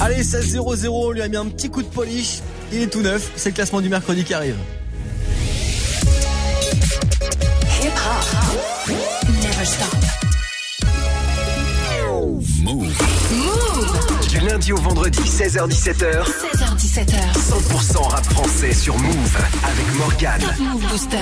Allez, 16-0-0, on lui a mis un petit coup de polish. Il est tout neuf, c'est le classement du mercredi qui arrive. Hip hop. Never stop. Du lundi au vendredi, 16h17h. 16h17h. 100% rap français sur Move avec Morgane. Top Move Booster.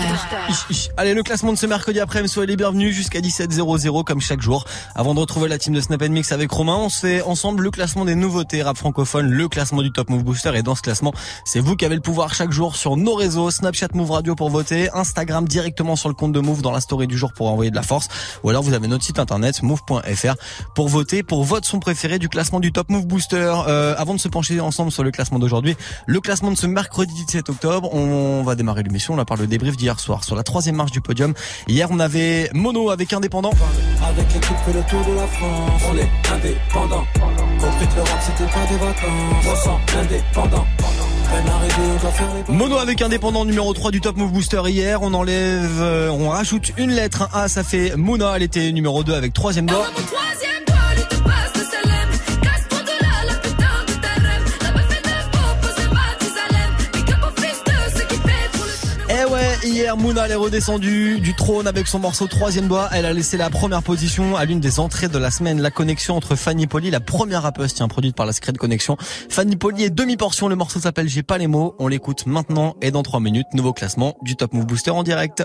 Ich, ich. Allez, le classement de ce mercredi après-midi, soyez les bienvenus jusqu'à 17h00 comme chaque jour. Avant de retrouver la team de Snap Mix avec Romain, on se fait ensemble le classement des nouveautés rap francophone, le classement du Top Move Booster. Et dans ce classement, c'est vous qui avez le pouvoir chaque jour sur nos réseaux, Snapchat Move Radio pour voter, Instagram directement sur le compte de Move dans la story du jour pour envoyer de la force. Ou alors vous avez notre site internet move.fr pour voter pour votre son préféré du classement du Top Move Booster. Euh, avant de se pencher ensemble sur le classement d'aujourd'hui, le classement de ce mercredi 17 octobre, on va démarrer l'émission. On a parlé le débrief d'hier soir sur la troisième marche du podium. Hier, on avait Mono avec Indépendant. Avec l'équipe fait le tour de la France On est indépendant Compris que l'Europe c'était pas des vacances On sent indépendant Mono avec Indépendant numéro 3 du Top Move Booster hier. On enlève, euh, on rajoute une lettre, un A, ça fait Mouna. Elle était numéro 2 avec troisième doigt. Hier Mouna est redescendue du trône avec son morceau troisième doigt. Elle a laissé la première position à l'une des entrées de la semaine. La connexion entre Fanny Poli, la première rappeuse, tiens, produite par la Secret Connexion. Fanny Poli est demi-portion. Le morceau s'appelle J'ai pas les mots. On l'écoute maintenant et dans 3 minutes. Nouveau classement du Top Move Booster en direct.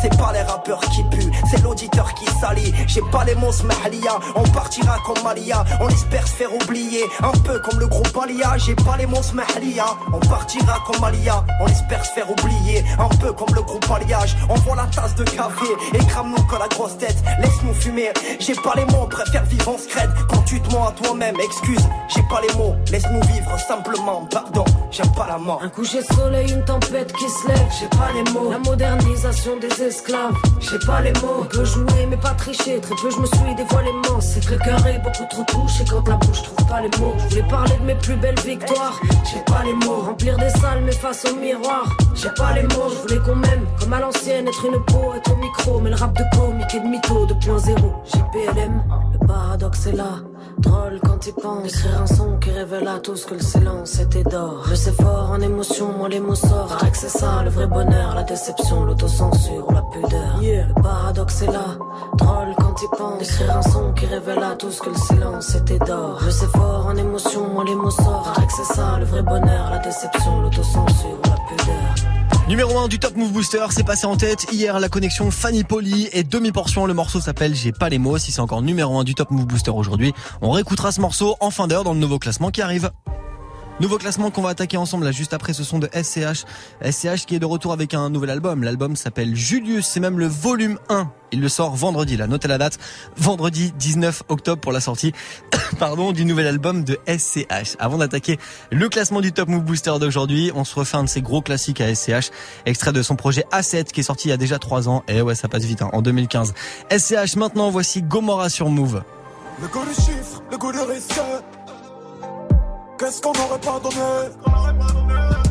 C'est pas les rappeurs qui puent, c'est l'auditeur qui salit. J'ai pas les mots smahlia, on partira comme Malia. On espère se faire oublier, un peu comme le groupe Alia. J'ai pas les mots smahlia, on partira comme Alia. On espère se faire oublier, un peu comme le groupe Alliage. On voit la tasse de café et crame-nous que la grosse tête. Laisse-nous fumer, j'ai pas les mots, on préfère vivre en scred. Quand tu te mens à toi-même, excuse, j'ai pas les mots. Laisse-nous vivre simplement, pardon, j'aime pas la mort. Un coucher de soleil, une tempête qui se lève, j'ai pas les mots. La modernisation des j'ai pas les mots. On peut jouer mais pas tricher, très peu je me suis dévoilé. C'est que le cœur est beaucoup trop touché quand la bouche trouve pas les mots. Je voulais parler de mes plus belles victoires, j'ai pas les mots. Remplir des salles mais face au miroir, j'ai pas les mots. Je voulais qu'on m'aime comme à l'ancienne, être une poète au micro. Mais le rap de comique et de mytho 2.0, j'ai PLM, le paradoxe est là. Drôle quand il pense Écrire un son qui révèle à tous que le silence était d'or. Je sais fort en émotion, moi les mots sortent. Paraît que c'est ça le vrai bonheur, la déception, l'autocensure la pudeur. Le paradoxe est là, drôle quand il pense Écrire un son qui révèle à tous que le silence était d'or. Je sais fort en émotion, moi les mots sortent. Paraît que c'est ça le vrai bonheur, la déception, l'autocensure Numéro 1 du Top Move Booster, c'est passé en tête hier la connexion Fanny Poli et demi-portion. Le morceau s'appelle J'ai pas les mots. Si c'est encore numéro 1 du Top Move Booster aujourd'hui, on réécoutera ce morceau en fin d'heure dans le nouveau classement qui arrive. Nouveau classement qu'on va attaquer ensemble là juste après ce son de SCH. SCH qui est de retour avec un nouvel album. L'album s'appelle Julius, c'est même le volume 1. Il le sort vendredi là, notez la date. Vendredi 19 octobre pour la sortie pardon, du nouvel album de SCH. Avant d'attaquer le classement du Top Move Booster d'aujourd'hui, on se refait un de ses gros classiques à SCH, extrait de son projet A7 qui est sorti il y a déjà 3 ans. Et ouais, ça passe vite hein, en 2015. SCH maintenant, voici Gomorrah sur Move. Le goût du chiffre, le goût du risque. Qu'est-ce qu'on n'aurait pas donné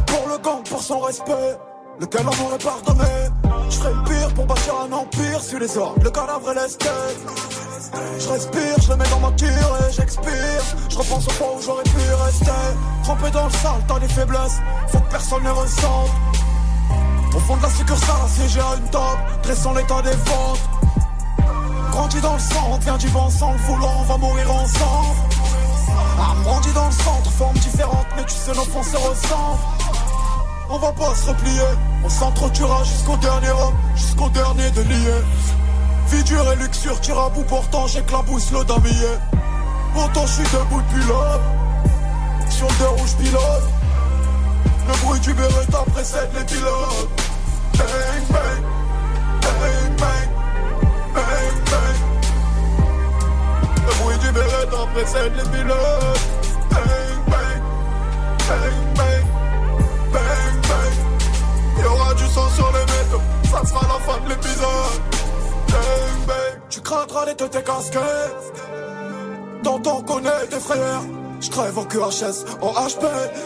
Pour le gang, pour son respect? Lequel on aurait pardonné? Je ferais le pire pour bâtir un empire sur les ordres, le cadavre et l'esquette. Je respire, je le mets dans ma tire et j'expire. Je repense au point où j'aurais pu rester. Trempé dans le sale, t'as des faiblesses. Faut que personne ne ressente. Au fond de la succursale, assiégé à une table, dressant l'état des ventes. Grandi dans le centre, vient du vent sans le vouloir, on va mourir ensemble. Grandi dans le centre, forme différente, mais tu sais, nos fonds se ressemblent. On va pas se replier, on s'entretuera jusqu'au dernier homme, jusqu'au dernier de lier. Vie dure et luxure, tire à bout, pourtant j'éclabousse le billet. Pourtant je suis debout depuis l'aube, sur le deux rouges pilote. Le bruit du Beretta précède les pilotes. Du Beretta précède les pilotes. Bang bang, bang bang, bang bang. Il y aura du sang sur les métaux, ça sera la fin de l'épisode. Bang bang, tu craindras les têtes casquettes. T'entends connaît tes frères. Je crève en QHS, en HP,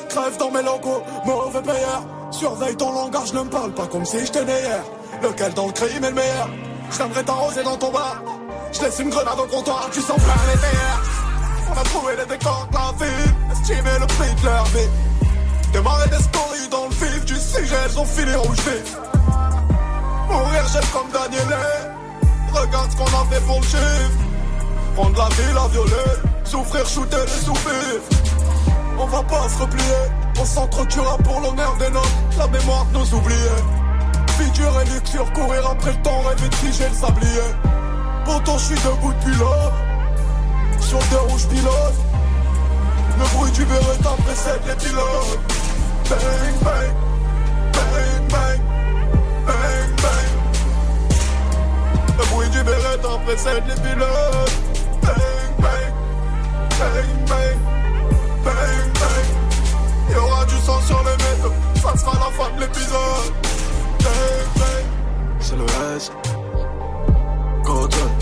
crève dans mes logos, mauvais payeur. Surveille ton langage, ne me parle pas comme si j'étais né hier. Lequel dans le crime est le meilleur? Viendrai t'arroser dans ton bar. Je laisse une grenade au comptoir, tu sens plein les terres. On a trouvé les décors de la ville, estimer le prix de leur vie. Démarrer des stories dans le vif du sujet, elles ont fini rouge vif. Mourir, j'aime comme Daniel. Regarde ce qu'on a fait pour le chiffre. Prendre la ville à violer, souffrir, shooter les soupir. On va pas se replier, on s'entretuera pour l'honneur des nôtres, la mémoire de nos oubliés. Figure et luxure, courir après le temps, rêver de figer le sablier. Pourtant je suis debout depuis l'aube, sur le deux rouges pilote. Le bruit du Beretta précède les pilotes. Bang bang, bang bang, bang bang. Le bruit du Beretta précède les pilotes. Bang bang, bang bang, bang bang. Il y aura du sang sur les métaux, ça sera la fin de l'épisode. Bang bang, C'est le S. Golden.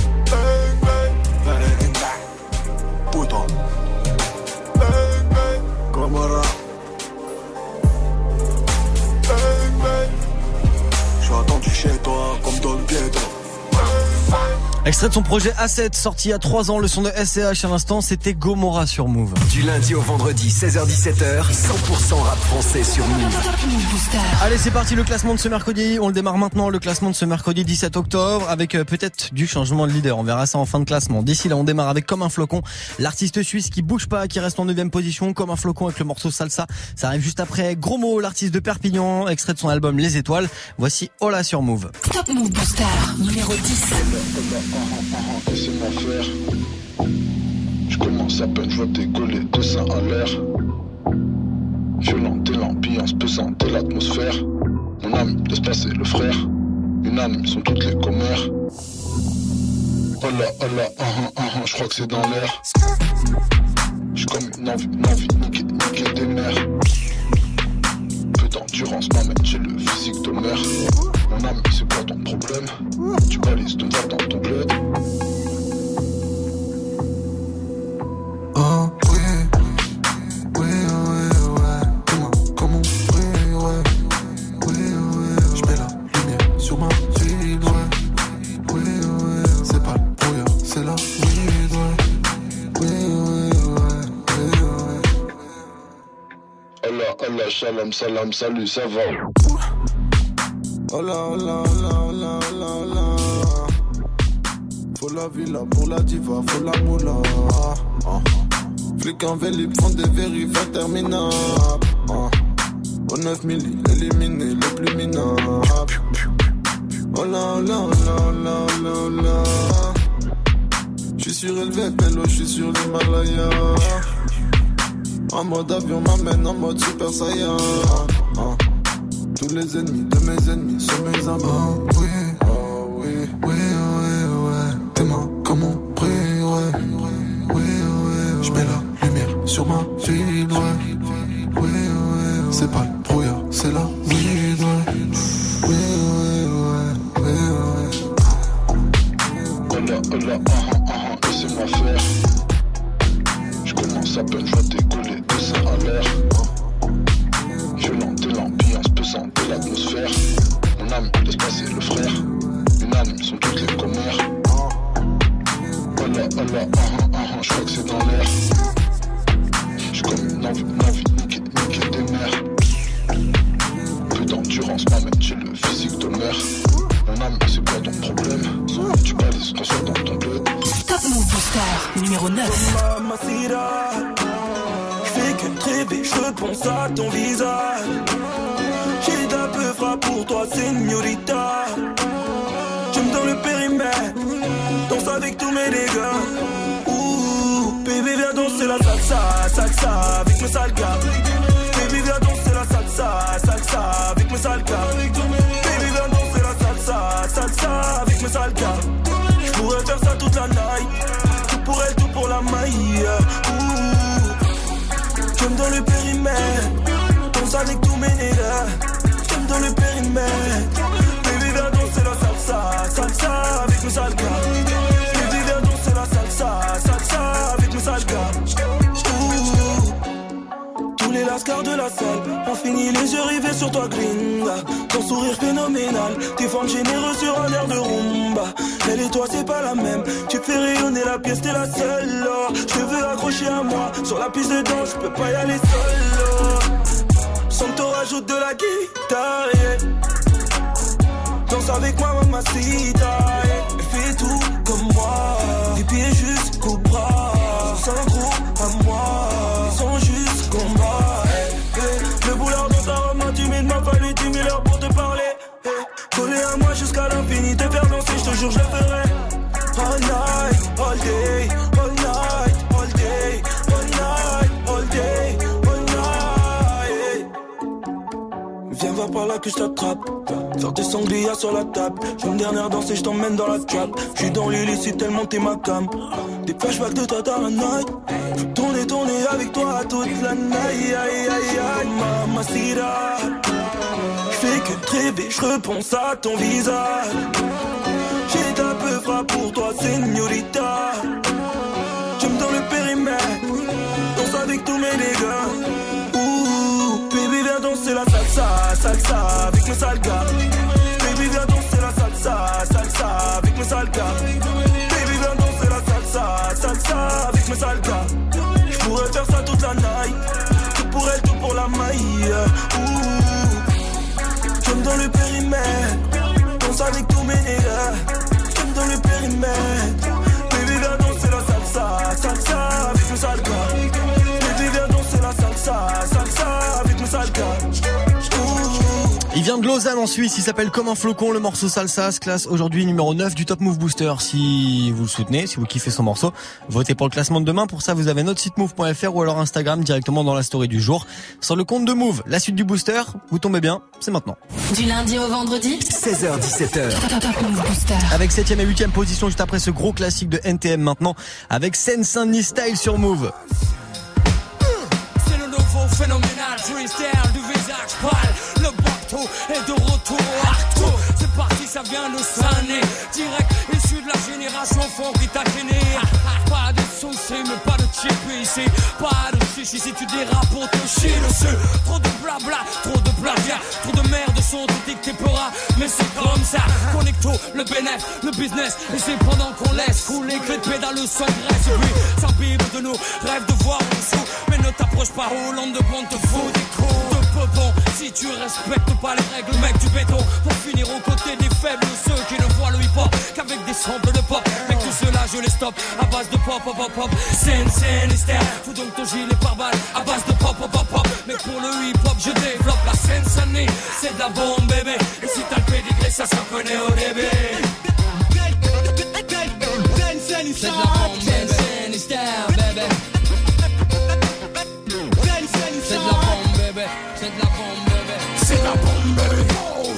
Extrait de son projet A7 sorti il y a 3 ans, le son de SCH à l'instant, c'était Gomorra sur Move. Du lundi au vendredi, 16h-17h, 100% rap français sur Move. Allez, c'est parti le classement de ce mercredi. On le démarre maintenant, le classement de ce mercredi 17 octobre, avec euh, peut-être du changement de leader. On verra ça en fin de classement. D'ici là, on démarre avec Comme un flocon, l'artiste suisse qui bouge pas, qui reste en 9 position, Comme un flocon avec le morceau Salsa. Ça arrive juste après Gros mot, l'artiste de Perpignan, extrait de son album Les Étoiles. Voici Hola sur Move. Top Move Booster. Numéro 10. Laissez-moi faire. Je commence à peine, je vois décoller deux seins en l'air. Violente et l'ambiance pesante et l'atmosphère. Mon âme laisse passer le frère. Unanimes sont toutes les commères. Oh là, oh là, ah, ah, ah, ah, je crois que c'est dans l'air. J'ai comme une envie, une envie de niquer, niquer des mères. Peu d'endurance m'amène, j'ai le physique de mer. Mon âme, c'est quoi ton problème Tu balises ton verre dans ton bled. Oh oui, oui, oui, ouais. Comment, comment, oui, ouais. Oui, ouais, je mets la lumière sur ma ville, ouais. Oui, ouais, c'est pas le brouillard, c'est la weed, ouais. Oui, oui, ouais, oui, ouais. Allah, Allah, shalom, salam, salut, ça va. Hola, hola, hola, hola, hola, hola. Faut la villa pour la diva, faut la moula. Ah. Flic en font des vérifs interminables. Ah. Au 9 milli, éliminé le plus minable. Hola, hola, hola, hola, hola, hola. J'suis surélevé, pélo, j'suis sur l'Himalaya. En mode avion m'amène en mode super saiyan. Ah. Tous les ennemis de mes ennemis sont mes amis. Oh oui, oh oui, oui, Les lascars de la salle ont fini les yeux rivés sur toi, gringa. Ton sourire phénoménal, tes formes généreuses sur un air de rumba. Elle et toi, c'est pas la même. Tu fais rayonner la pièce, t'es la seule. Je te veux accrocher à moi. Sur la piste de danse, je peux pas y aller seul. oh. Santo rajoute de la guitare. Danse avec moi, mamacita. yeah. Fais tout comme moi. Des pieds jusqu'au bras. Sans gros à moi. Collé à moi jusqu'à l'infini, te faire danser, je te jure, je ferai. All night, all day, all night, all day, all night, all day, all night. Viens voir par là que je t'attrape. Faire des sangliers sur la table. J'ai une dernière danse et je t'emmène dans la trap. Je suis dans l'illicite tellement t'es ma cam. Des flashbacks de toi dans la night. Je veux tourner, tourner avec toi toute la night. Aïe, aïe, aïe, mamacita. Fais que rêver, je repense à ton visage. J'ai un peu pour toi, señorita. J'aime dans le périmètre. Danse avec tous mes dégâts. Ouh, baby, viens danser la salsa, salsa avec mes sales gars. Baby, viens danser la salsa, salsa avec mes sales gars. Baby, viens danser la salsa, salsa avec mes sales gars. Je pourrais faire ça toute la night. Tout pour elle, tout pour la maille. J'aime dans le périmètre. Danse avec tous mes nègres. J'aime dans le périmètre. Baby, viens danser la salsa, salsa avec mes sales vient de Lausanne en Suisse, il s'appelle Comme un flocon, le morceau Salsa se classe aujourd'hui numéro 9 du Top Move Booster. Si vous le soutenez, si vous kiffez son morceau, votez pour le classement de demain. Pour ça, vous avez notre site move.fr ou alors Instagram directement dans la story du jour. Sur le compte de Move, la suite du booster, vous tombez bien, c'est maintenant. Du lundi au vendredi, 16h17h. Top Top Move Booster. Avec 7ème et 8ème position juste après ce gros classique de NTM maintenant, avec Seine Saint-Denis Style sur Move. C'est le nouveau phénoménal freestyle est de retour au arto. C'est parti, ça vient de s'anner. Direct issu de la génération fond qui t'a. Pas de soucis, mais pas de chip ici. Pas de chichi si tu dérapes pour te chier dessus. Trop de blabla, trop de plagiat. Trop de merde sont dictés peuras. Mais c'est comme ça. Connecto, le bénéf, le business. Et c'est pendant qu'on laisse couler que les pédales sans graisse. Et puis, s'imbibe de nous, rêve de voir en dessous. Mais ne t'approche pas, Hollande de compte te fout des coups Si tu respectes pas les règles, mec du béton. Pour finir aux côtés des faibles, ceux qui ne voient le hip-hop qu'avec des samples de pop. Mec, tout cela, je les stoppe à base de pop, pop, pop, pop. Scène. Fous donc ton gilet par balle à base de pop, pop, pop, pop. Mais pour le hip-hop, je développe la scène, Sunny. C'est de la bombe, bébé. Et si t'as le pédigré, ça se reconnaît au début. C'est de la bombe, bébé.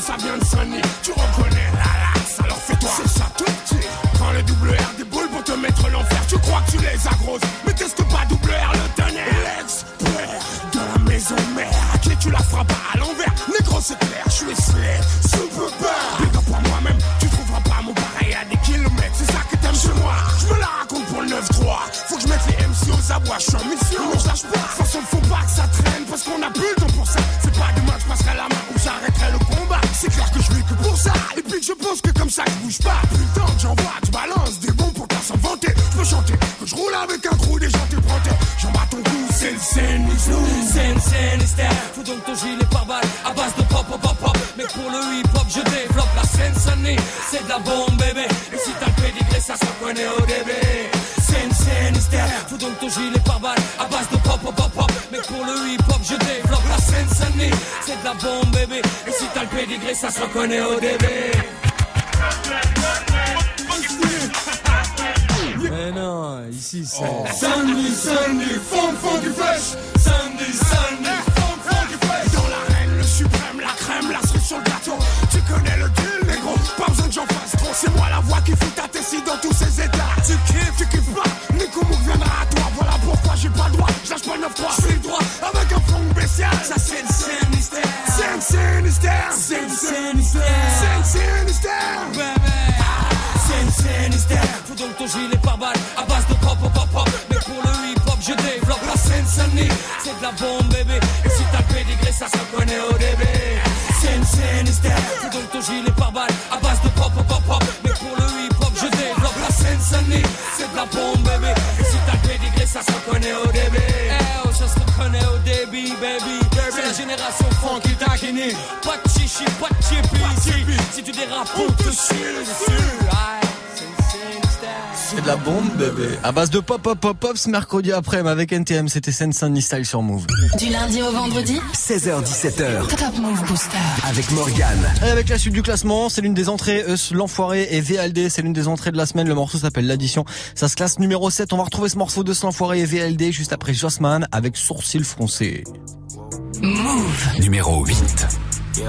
Ça vient de Sunny. Tu reconnais la lasse, alors fais-toi. C'est ça tout petit. Prends le double R des boules pour te mettre l'enfer. Tu crois que tu les as grosses, mais qu'est-ce que pas double R le tonnerre? L'expert de la maison mère. À qui tu la frappes à l'envers Négro, c'est clair, je suis slave. Super bad. Big up moi-même. Tu trouveras pas mon pareil à des kilomètres. C'est ça que t'aimes chez moi. Je me la raconte pour le 9-3. Je mets les MC aux abois, je suis en mission. Non, je lâche pas. De toute façon, faut pas que ça pédigré, ça se reconnaît au début. Mais non, ici c'est. Samedi, samedi, fond, fond du flash. Pas de chichi, pas de chippy ici. Si tu dérapes, on te c'est de la bombe, bébé. À base de pop, pop, pop, pop, ce mercredi après, avec NTM, c'était Sense Sunny Style sur Move. Du lundi au vendredi 16h17h Top Move Booster. avec Morgane. Et avec la suite du classement, c'est l'une des entrées, euh, l'enfoiré et VLD, c'est l'une des entrées de la semaine. Le morceau s'appelle l'addition. Ça se classe numéro 7. On va retrouver ce morceau de l'enfoiré et VLD juste après Jossman avec sourcil froncé. Move. Numéro 8. Je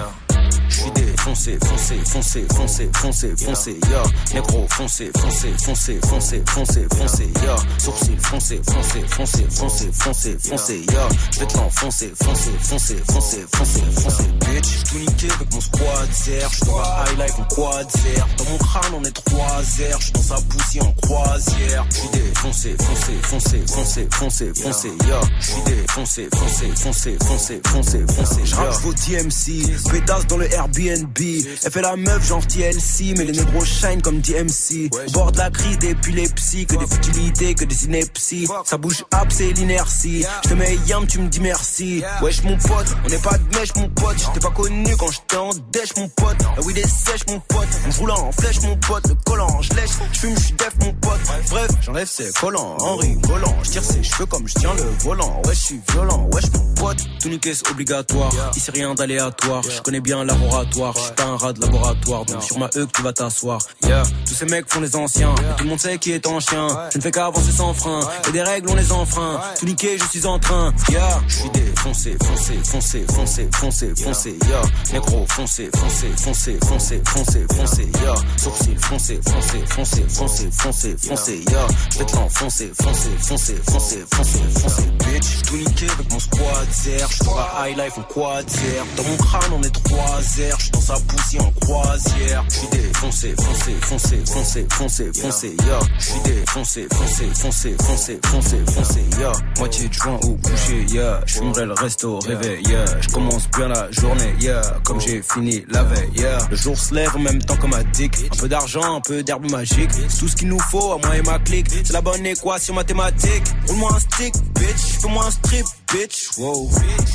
suis défoncé, foncé, foncé, foncé, foncé, foncé, ya. Négro, foncé, foncé, foncé, foncé, foncé, foncé, ya. Sourcil, foncé, foncé, foncé, foncé, foncé, foncé, ya. Je vais te l'enfoncer, foncé, foncé, foncé, foncé, foncé, bitch. J'suis tout niqué avec mon squad zer. J'suis dans la high life en quad zer. Dans mon crâne, on est trois airs. J'suis dans sa poussière en croisière. J'suis défoncé, foncé, foncé, foncé, foncé, foncé, ya. J'suis défoncé, foncé, foncé, foncé, foncé, foncé, J'rappe ya. vos DMC, pétasse dans le Airbnb. Elle fait la meuf genre TLC, mais les négros shine comme DMC. Bord de la crise d'épilepsie, que des futilités, que des inepties. Ça bouge up, c'est l'inertie. Je te mets yam, tu me dis merci. Wesh mon pote, on n'est pas de mèche mon pote. J'étais pas connu quand j'étais en dèche mon pote. La weed est sèche mon pote. On en flèche mon pote. Le collant, je lèche, je fume, je def mon pote. Bref, j'enlève ses collants en rigolant. Je tire ses cheveux comme je tiens le volant. Ouais, je suis violent, wesh mon pote. Tout niquer c'est obligatoire. Ici rien d'aléatoire. Je connais bien laboratoire. Je suis pas un rat de laboratoire. Donc sur ma E que tu vas t'asseoir. Yeah, tous ces mecs font les anciens. Tout le monde sait qui est en chien. Je ne fais qu'avancer sans frein. Et des règles on les enfreint. Tout niquer, je suis en train. Yeah, je suis défoncé, foncé, foncé, foncé, foncé, foncé. Yeah, négro, foncé, foncé, foncé, foncé, foncé, foncé. Yeah, sourcil, foncé, foncé, foncé, foncé, foncé, foncé. Yeah, je vais te l'enfoncer, foncé, foncé, foncé, foncé, foncé, bitch. Tout niqué avec mon squad zer. J'suis dans la high life en quad. Dans mon crâne on est trois airs. J'suis dans sa poussière en croisière. J'suis défoncé, foncé, foncé, foncé, foncé, foncé. Yeah, j'suis défoncé, foncé, foncé, foncé, foncé, foncé. Yeah, moitié de joint au coucher. Yeah, j'fumerai le resto réveil. Yeah, j'commence bien la journée. Yeah, comme j'ai fini la veille. Yeah, le jour se lève en même temps comme un dick. Un peu d'argent, un peu d'herbe magique. C'est tout ce qu'il nous faut à moi et ma clique. C'est la bonne équation mathématique. Roule-moi un stick, bitch. Fais-moi un strip, bitch. Wow.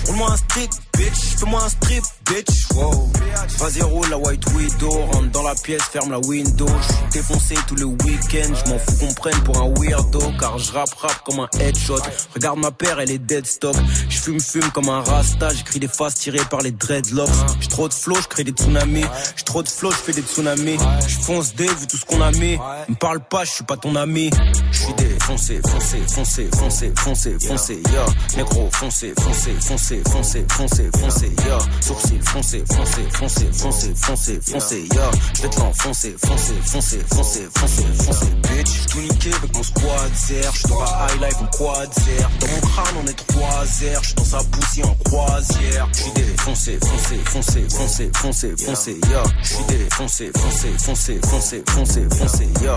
Roule-moi un stick, bitch. Fais-moi un strip, bitch. Wow. Vas-y, roule la white widow. Rentre dans la pièce, ferme la window. J'suis défoncé tous les week-ends. J'm'en fous qu'on prenne pour un weirdo. Car je rappe rap comme un headshot. Regarde ma paire, elle est dead stock. J'fume, fume comme un rasta. J'écris des faces tirées par les dreadlocks. J'ai trop de flow, j'crée des tsunamis. J'ai trop de flow, j'fais des tsunamis. J'fonce des, vu tout ce qu'on a mis. Me parle pas, j'suis pas ton ami. J'suis défoncé, foncé, foncé, foncé, foncé, foncé, yeah. Négro, foncé, foncé, foncé, foncé, foncé, foncé, yeah. Sourcil, foncé, foncé, foncé, foncé, foncé, foncé, yeah. J'vais te l'enfoncer, foncé, foncé, foncé, foncé, foncé, bitch. J'suis tout niqué avec mon squad zer. J'suis dans la high life en quad zer. Dans mon crâne, on est trois airs. J'suis dans sa poussière en croisière. J'suis défoncé, foncé, foncé, foncé, foncé, foncé, yeah. J'suis défoncé, foncé, foncé, foncé, foncé, foncé, yeah.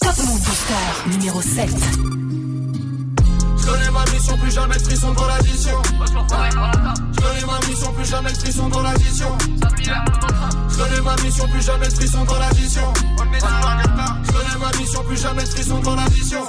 Top Top Move Booster numéro 7. Je connais ma mission, plus jamais de frisson dans l'addition. Je connais ma mission, plus jamais de frisson dans l'addition. Je connais ma mission, plus jamais de frisson dans l'addition. Je connais ma mission, plus jamais de frisson dans l'addition.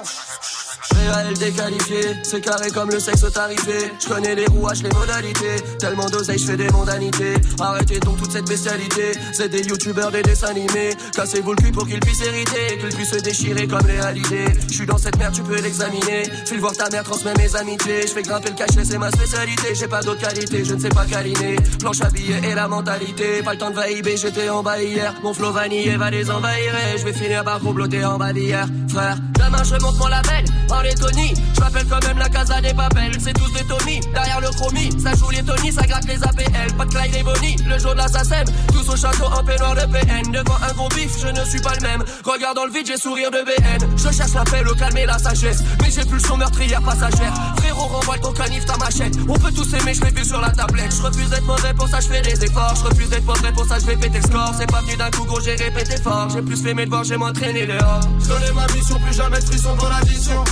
Réel déqualifié, c'est carré comme le sexe tarifé. Je connais les rouages, les modalités. Tellement d'oseille, je fais des mondanités. Arrêtez donc toute cette bestialité. C'est des youtubeurs, des dessins animés. Cassez-vous le cul pour qu'ils puissent hériter. Qu'ils puissent se déchirer comme les halidés. Je suis dans cette merde, tu peux l'examiner. File voir ta mère, transmets mes amitiés. Je fais grimper le cachet, c'est ma spécialité. J'ai pas d'autre qualité, je ne sais pas câliner. Planche à billets et la mentalité. Pas le temps de vaïber, j'étais en bas hier. Mon flow vanillé va les envahir. Je vais finir par comploter en bas d'hier. Frère, demain je monte mon label. En Lettonie, je m'appelle quand même la casa des papels. C'est tous des Tommy, derrière le chromie. Ça joue les Tony, ça gratte les APL. Pas de Clyde et Bonnie, le jour de la SACEM. Tous au château en peignoir de PN. Devant un gros bif, je ne suis pas le même. Regarde dans le vide, j'ai sourire de BN. Je cherche la paix, le calme et la sagesse. Mais j'ai plus le son meurtrière passagère. Frérot, renvoie ton canif, ta machette. On peut tous aimer, je l'ai vu sur la tablette. Je refuse d'être mauvais, pour ça je fais des efforts. Je refuse d'être mauvais, pour ça je vais péter le score. C'est pas venu d'un coup, gros, j'ai répété fort. J'ai plus fait mes devoirs, j'ai m'entraîné dehors. Je connais ma mission, plus jamais de frisson dans l'addition.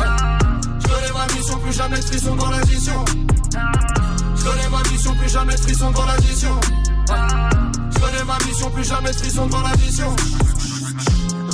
Je connais ma mission, plus jamais de frisson dans l'addition. Je connais ma mission, plus jamais de frisson dans l'addition. Je connais ma mission, plus jamais de frisson dans l'addition.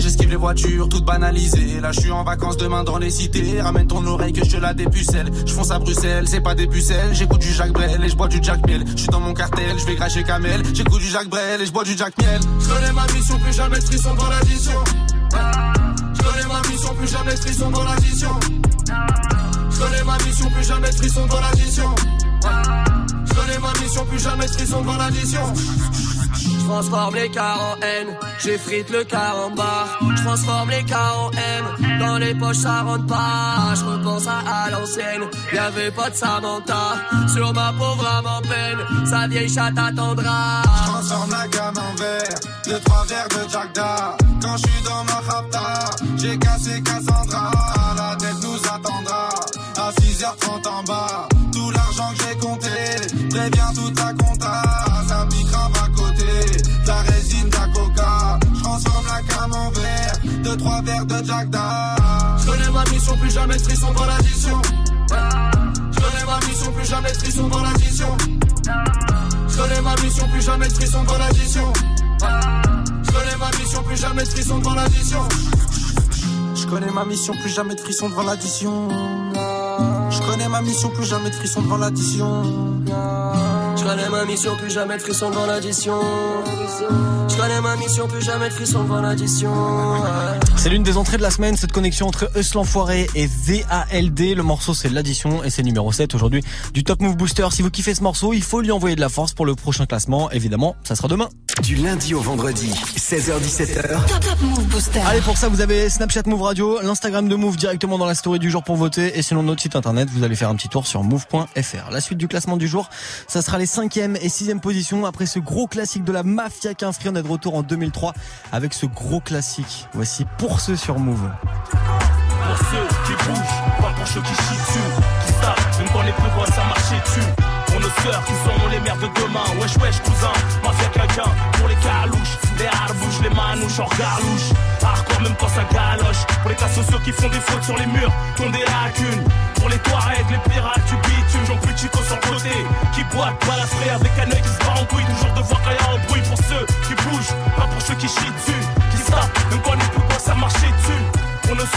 J'esquive les voitures, toutes banalisées. Là, je suis en vacances demain dans les cités. Ramène ton oreille que je la dépucelle. Je fonce à Bruxelles, c'est pas des pucelles. J'écoute du Jacques Brel et je bois du Jack Miel. Je suis dans mon cartel, je vais cracher Kamel. J'écoute du Jacques Brel et je bois du Jack Miel. Je connais ma mission, plus jamais de frisson dans l'addition. Je connais ma mission, plus jamais de frisson dans l'addition. Je ma mission, plus jamais de frisson dans l'addition. Je connais ma mission, plus jamais de frisson dans l'addition. Je transforme les cars en haine, j'effrite le car en barre. Je transforme les cars en M, dans les poches ça rentre pas. Je repense à, à l'ancienne, y'avait pas de Samantha. Sur ma pauvre âme en peine, sa vieille chatte attendra. Je transforme la gamme en verre, deux trois verres de Jack Da. Quand je suis dans ma rapta, j'ai cassé Cassandra. La tête nous attendra, à 6h30 en bas. Tout l'argent que j'ai compté, préviens toute la deux trois verres de Jack Da. Je connais ma mission, plus jamais de frisson dans l'addition. Je connais ma mission, plus jamais de frisson dans l'addition. Je connais ma mission, plus jamais de frisson dans l'addition. Je connais ma mission, plus jamais de frisson dans l'addition. Je connais ma mission, plus jamais de frisson devant l'addition. Je connais ma mission, plus jamais de frisson devant l'addition. Je connais ma mission, plus jamais de frisson devant l'addition. Je connais ma mission, plus jamais de frisson devant l'addition. C'est l'une des entrées de la semaine, cette connexion entre Eus l'Enfoiré et VALD. Le morceau, c'est l'addition et c'est numéro 7 aujourd'hui du Top Move Booster. Si vous kiffez ce morceau, il faut lui envoyer de la force pour le prochain classement. Évidemment, ça sera demain. Du lundi au vendredi, 16h17h. Top Top Move Booster. Allez, pour ça, vous avez Snapchat Move Radio, l'Instagram de Move directement dans la story du jour pour voter. Et sinon, notre site internet, vous allez faire un petit tour sur move.fr. La suite du classement du jour, ça sera les 5e et 6e positions après ce gros classique de la Mafia 15 Free. On est de retour en 2003 avec ce gros classique. Voici pour ceux sur Move. Pour ceux qui bougent, pas pour ceux qui chient dessus, qui savent, même quand les gros ça marchait dessus. Qui seront les mères de demain, wesh wesh cousin, mafia quelqu'un, pour les calouches, les harbouches, les manouches en garlouche. Hardcore même quand ça galoche, pour les cas sociaux qui font des fautes sur les murs, qui ont des lacunes. Pour les Touaregs, les pirates du bitume, j'en plus chico le côté, qui boitent, balafré avec un œil qui se bat en couille, toujours devant quand y a bruit. Pour ceux qui bougent, pas pour ceux qui chient dessus, qui même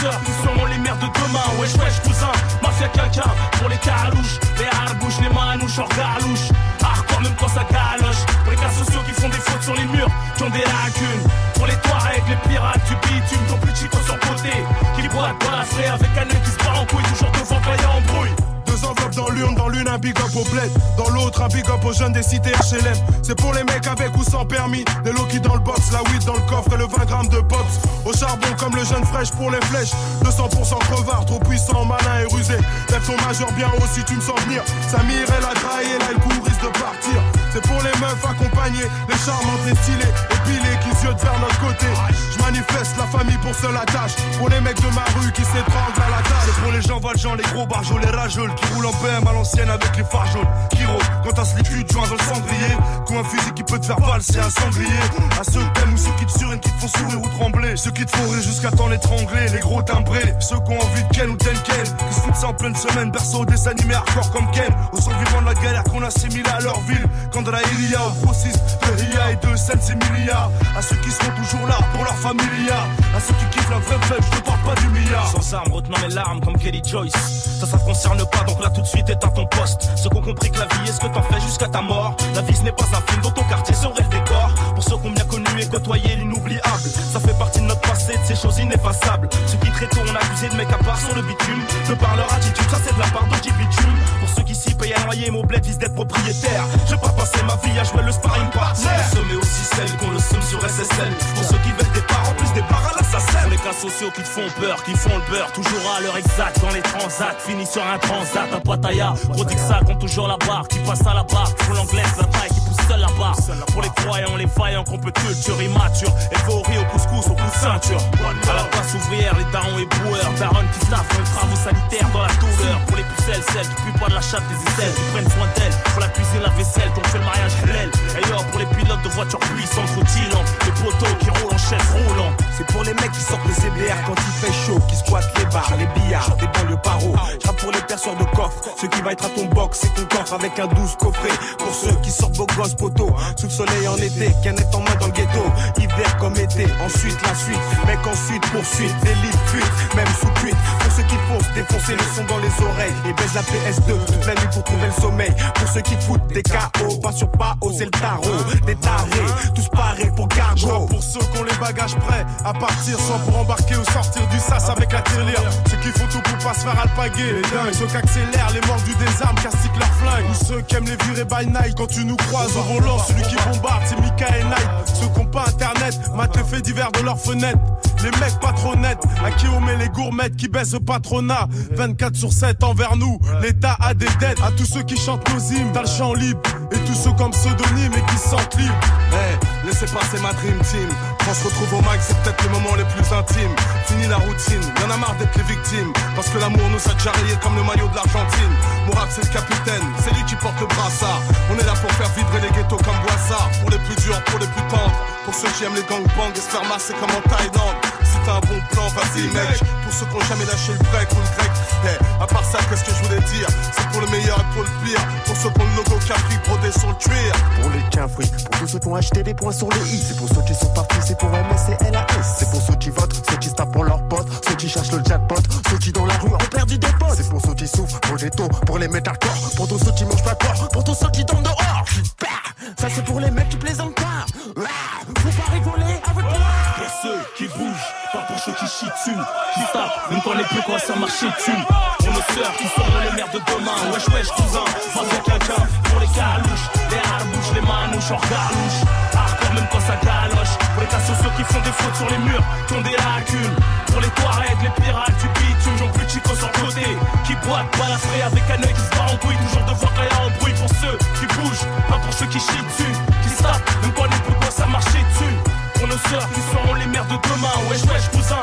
nous serons les mères de demain. Wesh, wesh, cousin, mafia quelqu'un. Pour les carouches, les harbouches, les manouches, hors galouche. Hardcore, même quand ça galoche. Pour les cas sociaux qui font des fautes sur les murs, qui ont des lacunes. Pour les Touaregs, les pirates du bitume, ton plus chico sur côté. Qui boitent, balafré avec un œil qui se bat en couille, toujours devant quand y a embrouille. Deux enveloppes dans l'urne, dans l'une un big up au bled, dans l'autre un big up aux jeunes des cités HLM. C'est pour les mecs avec ou sans permis, des Loki dans le box, la weed dans le coffre et le 20 grammes de pops. Au charbon comme le jeune fraîche pour les flèches, 200% crevard, trop puissant, malin et rusé. Lève ton majeur bien haut si tu me sens venir. Samir, elle a trahi, là le coup risque de partir. Les meufs accompagnées, les charmantes, les stylées, épilées qui se vers notre côté. Je manifeste la famille pour seule attache. Pour les mecs de ma rue qui s'étranglent à la tâche. Pour les gens valjean, les gros barjols, les rageuls qui roulent en BM à l'ancienne avec les phares jaunes. Qui rôdent quand t'as slip tu te joins dans le cendrier. Comme un fusil qui peut te faire valser un sanglier. À ceux que t'aimes ou ceux qui te surinent, qui te font sourire ou trembler. Ceux qui te font rire jusqu'à temps l'étrangler. Les gros timbrés, ceux qui ont envie de Ken ou Tenken. Qui se foutent ça en pleine semaine, berceau des animés hardcore comme Ken. Aux survivants de la galère qu'on assimile à leur ville. Quand de la Ilia au process de Ria et de Sense Emilia. À ceux qui seront toujours là pour leur familia. À ceux qui kiffent la vraie fête, je te parle pas du milliard. Sans armes, retenant mes larmes comme Kelly Joyce. Ça, ça te concerne pas, donc là tout de suite éteins ton poste. Ceux qui ont compris que la vie est ce que t'en fais jusqu'à ta mort. La vie ce n'est pas un film, dans ton quartier serait le décor. Pour ceux qui ont bien connu et côtoyé l'inoubliable. Ça fait partie de notre de ces choses ineffaçables. Ceux qui très tôt ont accusé de mecs à part sur le bitume. De par leur attitude, ça c'est de la part d'Oji Bitume. Pour ceux qui s'y payent à noyer, mon bled vise d'être propriétaire. Je vais pas passer ma vie à jouer le sparring partner. Mais aussi celle qu'on le somme sur SSL. Pour ceux qui veulent des parts, en plus des parts à l'assassin. Pour les cas sociaux qui te font peur, qui font le beurre, toujours à l'heure exacte dans les transats, fini sur un transat à Pattaya. Prodigue ça compte toujours la barre, qui passe à la barre, font l'anglaise, la taille, Pour les croyants, les vaillants, qu'on peut culture immature, évoquer au couscous, au coup de ceinture. À la place ouvrière, les darons et boueurs, darons qui staffent les travaux sanitaires dans la douleur. Pour les pucelles, celles qui puent pas de la chatte des aisselles, qui prennent soin d'elles. Pour la cuisine, la vaisselle, qu'on fait le mariage halal. Et yo, pour les pilotes de voitures puissantes, rutilantes, les poteaux qui roulent en chaise roulant. C'est pour les mecs qui sortent les CBR quand il fait chaud, qui squattent les bars, les billards, des banlieues paro. J'rappe pour les perceurs de coffre, ceux qui va être à ton box, c'est ton coffre avec un douze coffret. Pour ceux qui sortent beaux gosses sous le soleil en été, canette en main dans le ghetto, hiver comme été, ensuite la suite, mec ensuite poursuite, délit fuite, même sous cuite. Pour ceux qui foncent, défoncer le son dans les oreilles et baise la PS2 toute la nuit pour trouver le sommeil. Pour ceux qui foutent des KO, pas sur pas c'est le tarot, des tarés, tous parés pour cargo. Pour ceux qui ont les bagages prêts à partir, soit pour embarquer ou sortir du sas avec la tirelire. Ceux qui font tout pour pas se faire alpaguer, les dingues. Ceux qui accélèrent les mordus des armes, castiquent leur flingue. Ou ceux qui aiment les virer by night quand tu nous croises Celui qui bombarde, c'est Mika et Night. Ceux qui ont pas internet, matent les faits divers de leurs fenêtres. Les mecs pas trop nets, à qui on met les gourmettes qui baissent le patronat. 24 sur 7 envers nous, l'État a des dettes. À tous ceux qui chantent nos hymnes dans le champ libre. Et tous ceux comme pseudonyme et qui se sentent libres. Hey, laissez passer ma dream team. Quand on se retrouve au mic, c'est peut-être les moments les plus intimes. Fini la routine, y'en a marre d'être les victimes. Parce que l'amour nous a déjà rayé comme le maillot de l'Argentine. Mourad, c'est le capitaine, c'est lui qui porte le brassard. On est là pour faire vibrer les ghettos comme Boissard. Pour les plus durs, pour les plus tendres. Pour ceux qui aiment les gangbangs et se faire masser comme en Thaïlande. Si t'as un bon plan, vas-y mec. Pour ceux qui ont jamais lâché le break ou le grec. Hey, à part ça, qu'est-ce que je voulais dire? C'est pour le meilleur et pour le pire. Pour ceux qui ont le logo Capri brodé sur le cuir. Pour les cafris, pour tous ceux qui ont acheté des points sur le i. C'est pour ceux qui sont partis, c'est pour MS et LAS. C'est pour ceux qui votent, ceux qui se tapent pour leurs potes, ceux qui cherchent le jackpot, ceux qui dans la rue ont perdu des potes. C'est pour ceux qui souffrent, pour les taux, pour les mettre à corps, pour tous ceux qui mangent pas corps, pour tous ceux qui tombent dehors. Bah, ça c'est pour les mecs qui plaisantent pas. Faut pas rigoler avec moi. Pour ceux qui bougent, pas pour ceux qui chient dessus, qui tapent, même quand les plus quoi ça marche dessus. Pour nos sœurs qui sont les mères de demain, wesh wesh cousin, va faire quelqu'un. Pour les calouches, les harbouches, les manouches, hors galouche. Qui font des fautes sur les murs, qui ont des lacunes. Pour les toilettes, les pirates du bitume, j'en plus chico sur le côté. Qui boitent, balafré avec un œil qui se barre en couille, toujours y a un bruit. Pour ceux qui bougent, pas pour ceux qui chient dessus, qui se tapent, même quand les plus quoi ça marche dessus. Pour nos sœurs qui seront les mères de demain, wesh wesh cousin.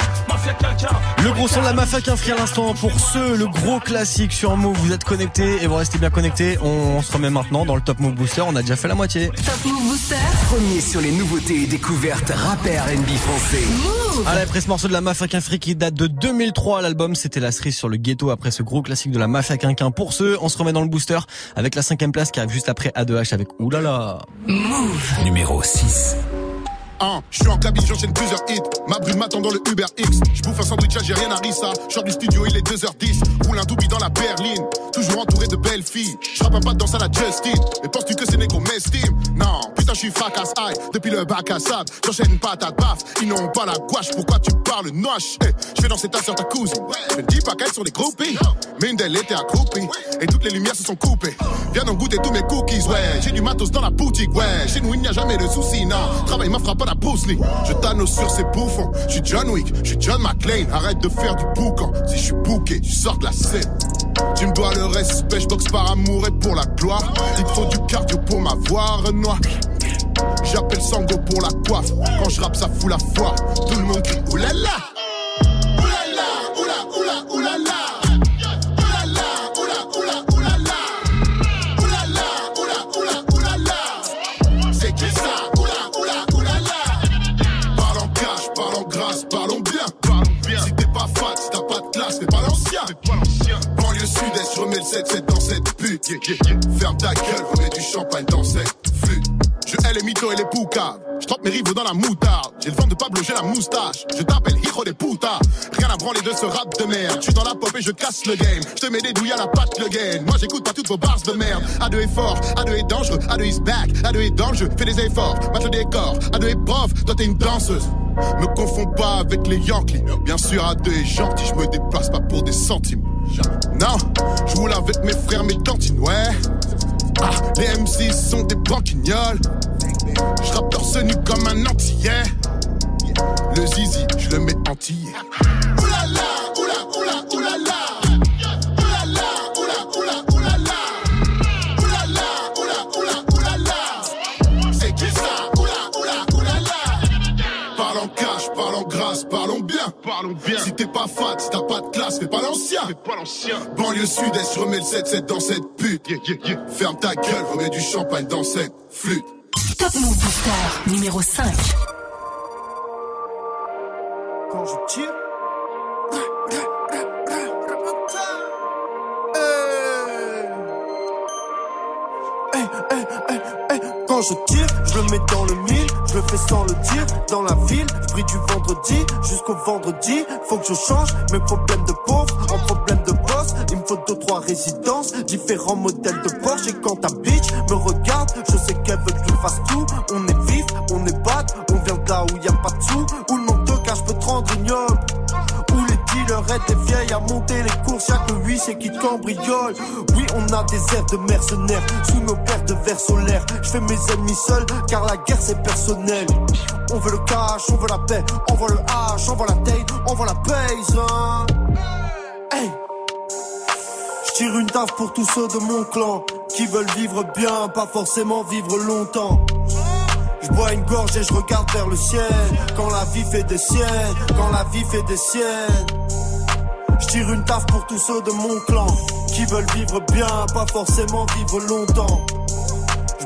Le gros son de la Mafia qu'un frère à l'instant pour ceux, le gros classique sur Move. Vous êtes connectés et vous restez bien connectés. On se remet maintenant dans le Top Move Booster. On a déjà fait la moitié. Top Move Booster. Premier sur les nouveautés et découvertes rappeurs NB français. Move. Allez, après ce morceau de la Mafia Quinfri qui date de 2003, l'album c'était la cerise sur le ghetto après ce gros classique de la Mafia Quinquin. Pour ceux, on se remet dans le booster avec la cinquième place qui arrive juste après A2H avec Oulala. Move. Numéro 6. Hein, je suis en cabine, j'enchaîne plusieurs hits. Ma brume m'attend dans le Uber X. Je bouffe un sandwich, j'ai rien à rissa. Short du studio, il est 2h10. Roule un doubi dans la berline. Toujours entouré de belles filles. Je un pas de danse à la Justin. Mais penses-tu que c'est négro m'estime Non, putain, je suis fracasse aïe. Depuis le bac à sable, j'enchaîne patate baf. Ils n'ont pas la gouache, pourquoi tu parles noche? Hey, Je fais danser ta soeur, ta cousine. Je ne dis pas qu'elles sont des groupies. Mais une d'elles était accroupie. Et toutes les lumières se sont coupées. Viens donc goûter tous mes cookies, ouais. J'ai du matos dans la boutique, ouais. Chez nous, il n'y a jamais de soucis, non. Travail ma frappe à Je t'annonce sur ces bouffons. Je suis John Wick, je suis John McClane. Arrête de faire du boucan. Si je suis bouqué, tu sors de la scène. Tu me dois le respect, je boxe par amour et pour la gloire. Il faut du cardio pour m'avoir noir. J'appelle Sango pour la coiffe. Quand je rappe, ça fout la foire. Tout le monde crie. Oulala, 7-7 dans cette pute. Ferme ta gueule, remets du champagne dans cette flûte. Je hais les mythos et les poucas. Je trempe mes rivaux dans la moutarde. J'ai le vent de Pablo, j'ai la moustache. Je t'appelle hijo de puta. Rien à branler de ce rap de merde. Je suis dans la pop et je casse le game. Je te mets des douilles à la patte le gain. Moi j'écoute pas toutes vos bars de merde. A2 est fort, A2 est dangereux, A2 is back, A2 est jeu. Fais des efforts, match le décor. A2 est prof, toi t'es une danseuse. Me confonds pas avec les Yankees. Bien sûr, A2 est gentil, je me déplace pas pour des centimes. Non, je roule avec mes frères, mes tantines, ouais. Ah, les MC sont des banquignoles. Je rappe torse nu comme un antillais. Le zizi, je le mets entier. Oulala, oula, oula. Oulala, bien. Parlons bien. Si t'es pas fat, si t'as pas de classe, fais pas l'ancien. Fais pas l'ancien. Banlieue sud-est, remets le 7-7 dans cette pute. Ferme ta gueule, remets du champagne dans cette flûte. Top Move Booster numéro 5. Quand je tire. Hey, hey, hey. Quand je tire, je le mets dans le mille, je le fais sans le dire. Dans la ville, je du vendredi jusqu'au vendredi. Faut que je change mes problèmes de pauvre en problèmes de boss. Il me faut deux, trois résidences, différents modèles de Porsche. Et quand ta bitch me regarde, je sais qu'elle veut que je fasse tout. On est vif, on est bad, on vient de là où y a pas de sous. Aident des vieilles à monter les courses. Y'a que lui, c'est qui cambriole. Oui, on a des airs de mercenaires sous nos paires de verres solaires. Je fais mes ennemis seuls car la guerre c'est personnel. On veut le cash, on veut la paix, on veut le H, on veut la date, on veut la paise. Hein. Hey. Je tire une taf pour tous ceux de mon clan qui veulent vivre bien, pas forcément vivre longtemps. Je bois une gorge et je regarde vers le ciel. Quand la vie fait des siennes, quand la vie fait des siennes. Je tire une taf pour tous ceux de mon clan qui veulent vivre bien, pas forcément vivre longtemps.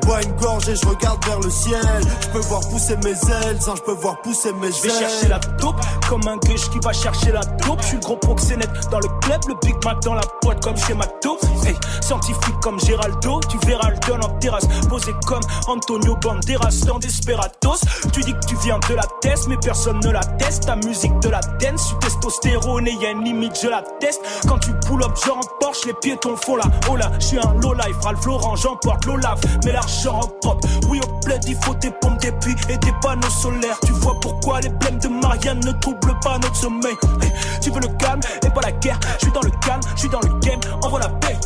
Je bois une gorge et je regarde vers le ciel. Je peux voir pousser mes ailes, sans je peux voir pousser mes ailes. Je vais chercher la taupe comme un gueche qui va chercher la taupe. Je suis le gros proxénète dans le club, le Big Mac dans la boîte comme chez McDo. Hey, scientifique comme Géraldo, tu verras le don en terrasse. Posé comme Antonio Banderas dans Desperados. Tu dis que tu viens de la test, mais personne ne la teste. Ta musique de la dance, tu testostérone et y a une limite, je la teste. Quand tu pull up, genre en Porsche, les piétons font la oh là. Je suis un low life, Ralph Lauren, j'emporte l'Olaf. Mais l'argent en propre, oui au plaid, il faut des pompes, des puits et des panneaux solaires. Tu vois pourquoi les blèmes de Marianne ne troublent pas notre sommeil. Tu veux le calme et pas la guerre. Je suis dans le calme, je suis dans le game, envoie la paix.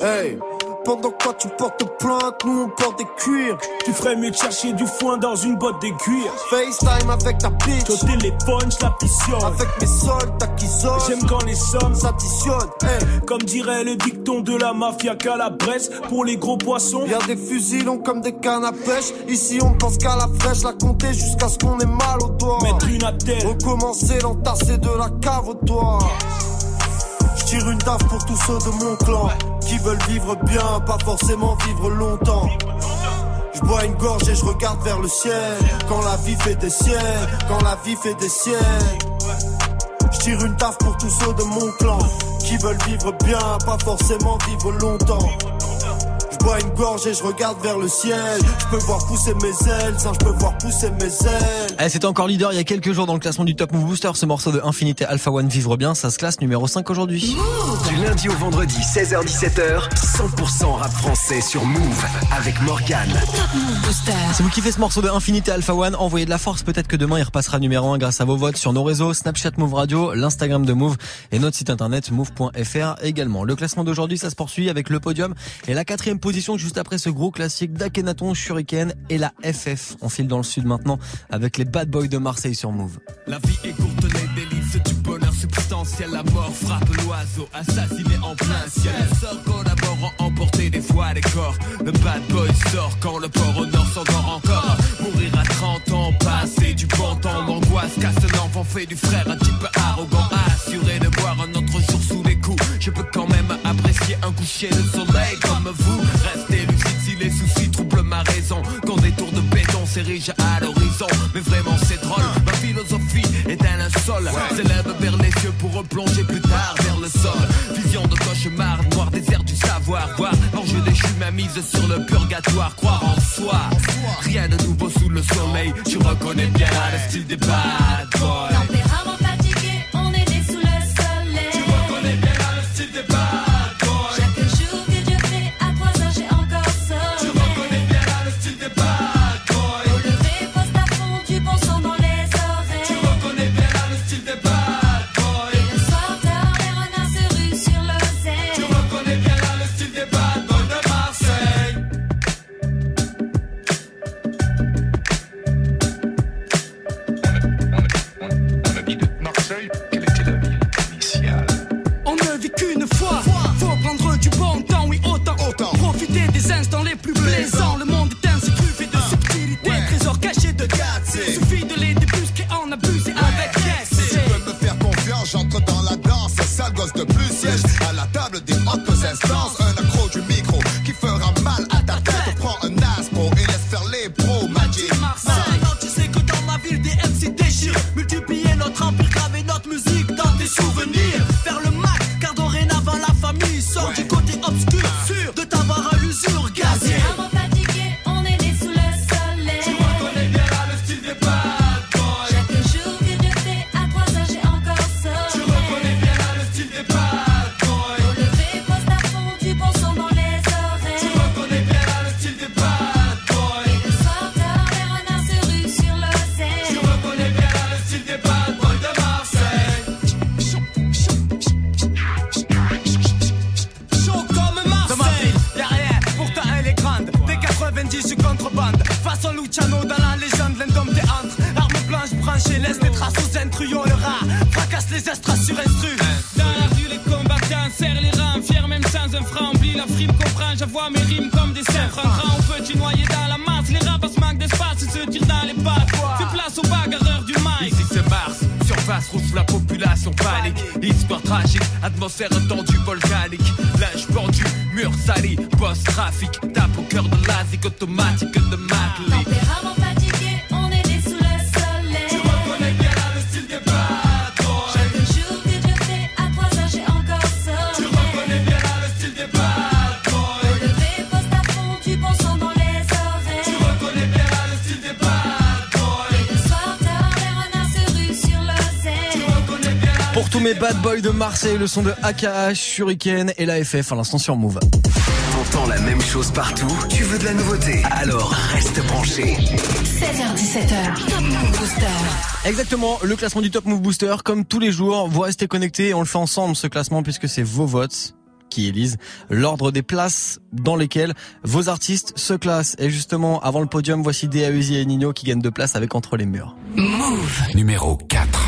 Hey, pendant quoi tu portes plainte, nous on porte des cuirs. Tu ferais mieux de chercher du foin dans une botte d'aiguille. FaceTime avec ta bitch. Au téléphone, je la pissionne. Avec mes soldes, qui sonne. J'aime quand les sommes s'additionnent. Hey. Comme dirait le dicton de la mafia calabrese, pour les gros poissons. Y'a des fusils longs comme des cannes à pêche. Ici on pense qu'à la fraîche, la compter jusqu'à ce qu'on ait mal au doigt. Mettre une attelle. Recommencer, l'entasser de la cave au toit. Tire une taf pour tous ceux de mon clan qui veulent vivre bien, pas forcément vivre longtemps. Je bois une gorge et je regarde vers le ciel. Quand la vie fait des siennes, quand la vie fait des siennes. Je tire une taf pour tous ceux de mon clan qui veulent vivre bien, pas forcément vivre longtemps. Je Je bois une gorge et je regarde vers le ciel. Je peux voir pousser mes ailes, ça je peux voir pousser mes ailes. Eh, C'était encore leader il y a quelques jours dans le classement du Top Move Booster. Ce morceau de Infinité Alpha One Vivre Bien, ça se classe numéro 5 aujourd'hui. Du lundi au vendredi, 16h-17h, 100% rap français sur Move avec Morgane. Top Move Booster. Si vous kiffez ce morceau de Infinité Alpha One, envoyez de la force. Peut-être que demain il repassera numéro 1 grâce à vos votes sur nos réseaux Snapchat Move Radio, l'Instagram de Move et notre site internet move.fr également. Le classement d'aujourd'hui, ça se poursuit avec le podium et la quatrième position juste après ce gros classique d'Akhenaton, Shuriken et la FF. On file dans le sud maintenant avec les Bad Boys de Marseille sur Move. La vie est courte, les délices du bonheur substantiel. La mort frappe l'oiseau, assassiné en plein ciel. Les sorts collaborant, emporter des fois les corps. Le bad boy sort quand le port au nord s'endort encore. Mourir à 30 ans, passer du bon temps. L'angoisse casse l'enfant, fait du frère un type arrogant. Assuré de voir un autre un coucher de soleil comme vous. Restez lucide si les soucis troublent ma raison. Quand des tours de béton s'érigent à l'horizon. Mais vraiment c'est drôle, ma philosophie est un linceul. S'élève vers les cieux pour replonger plus tard vers le sol. Vision de cauchemar, noir désert du savoir. Voir l'enjeu déchu, ma mise sur le purgatoire. Croire en soi, rien de nouveau sous le soleil. Tu reconnais bien le style des bad boys. Histoire tragique, atmosphère tendue, volcanique. Linge pendu, mur sali, boss trafic. Tape au cœur de l'asique automatique de Macley. Tous mes bad boys de Marseille, le son de AKH, Shuriken et la FF à l'instant sur Move. T'entends la même chose partout Tu veux de la nouveauté Alors reste branché. 16h17h. Top Move Booster. Exactement, le classement du Top Move Booster, comme tous les jours, vous restez connectés et on le fait ensemble ce classement puisque c'est vos votes qui élisent l'ordre des places dans lesquelles vos artistes se classent. Et justement, avant le podium, voici DAUZI et Nino qui gagnent deux places avec Entre les murs. Move. Numéro 4.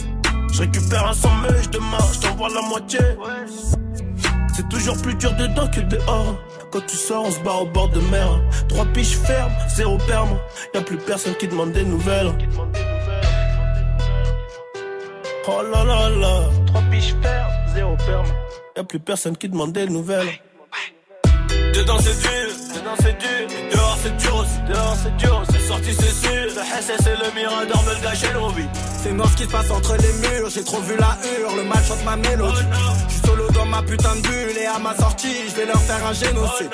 Je récupère un 100 mèches de marche, je t'envoie la moitié. C'est Toujours plus dur dedans que dehors. Quand tu sors, on se barre au bord de mer. Trois piches fermes, zéro perme. Y a plus personne qui demande des nouvelles. Oh là là là. Trois piches fermes, zéro perme. Y a plus personne qui demande des nouvelles. Dedans c'est dur, dedans c'est dur. C'est dur aussi, dehors c'est dur. C'est sorti c'est sûr. Le SS et le Mirador me le gâchent nos vies. C'est noir ce qui se passe entre les murs, j'ai trop vu la hure, le mal chante ma mélodie. Je suis solo dans ma putain de bulle et à ma sortie, je vais leur faire un génocide.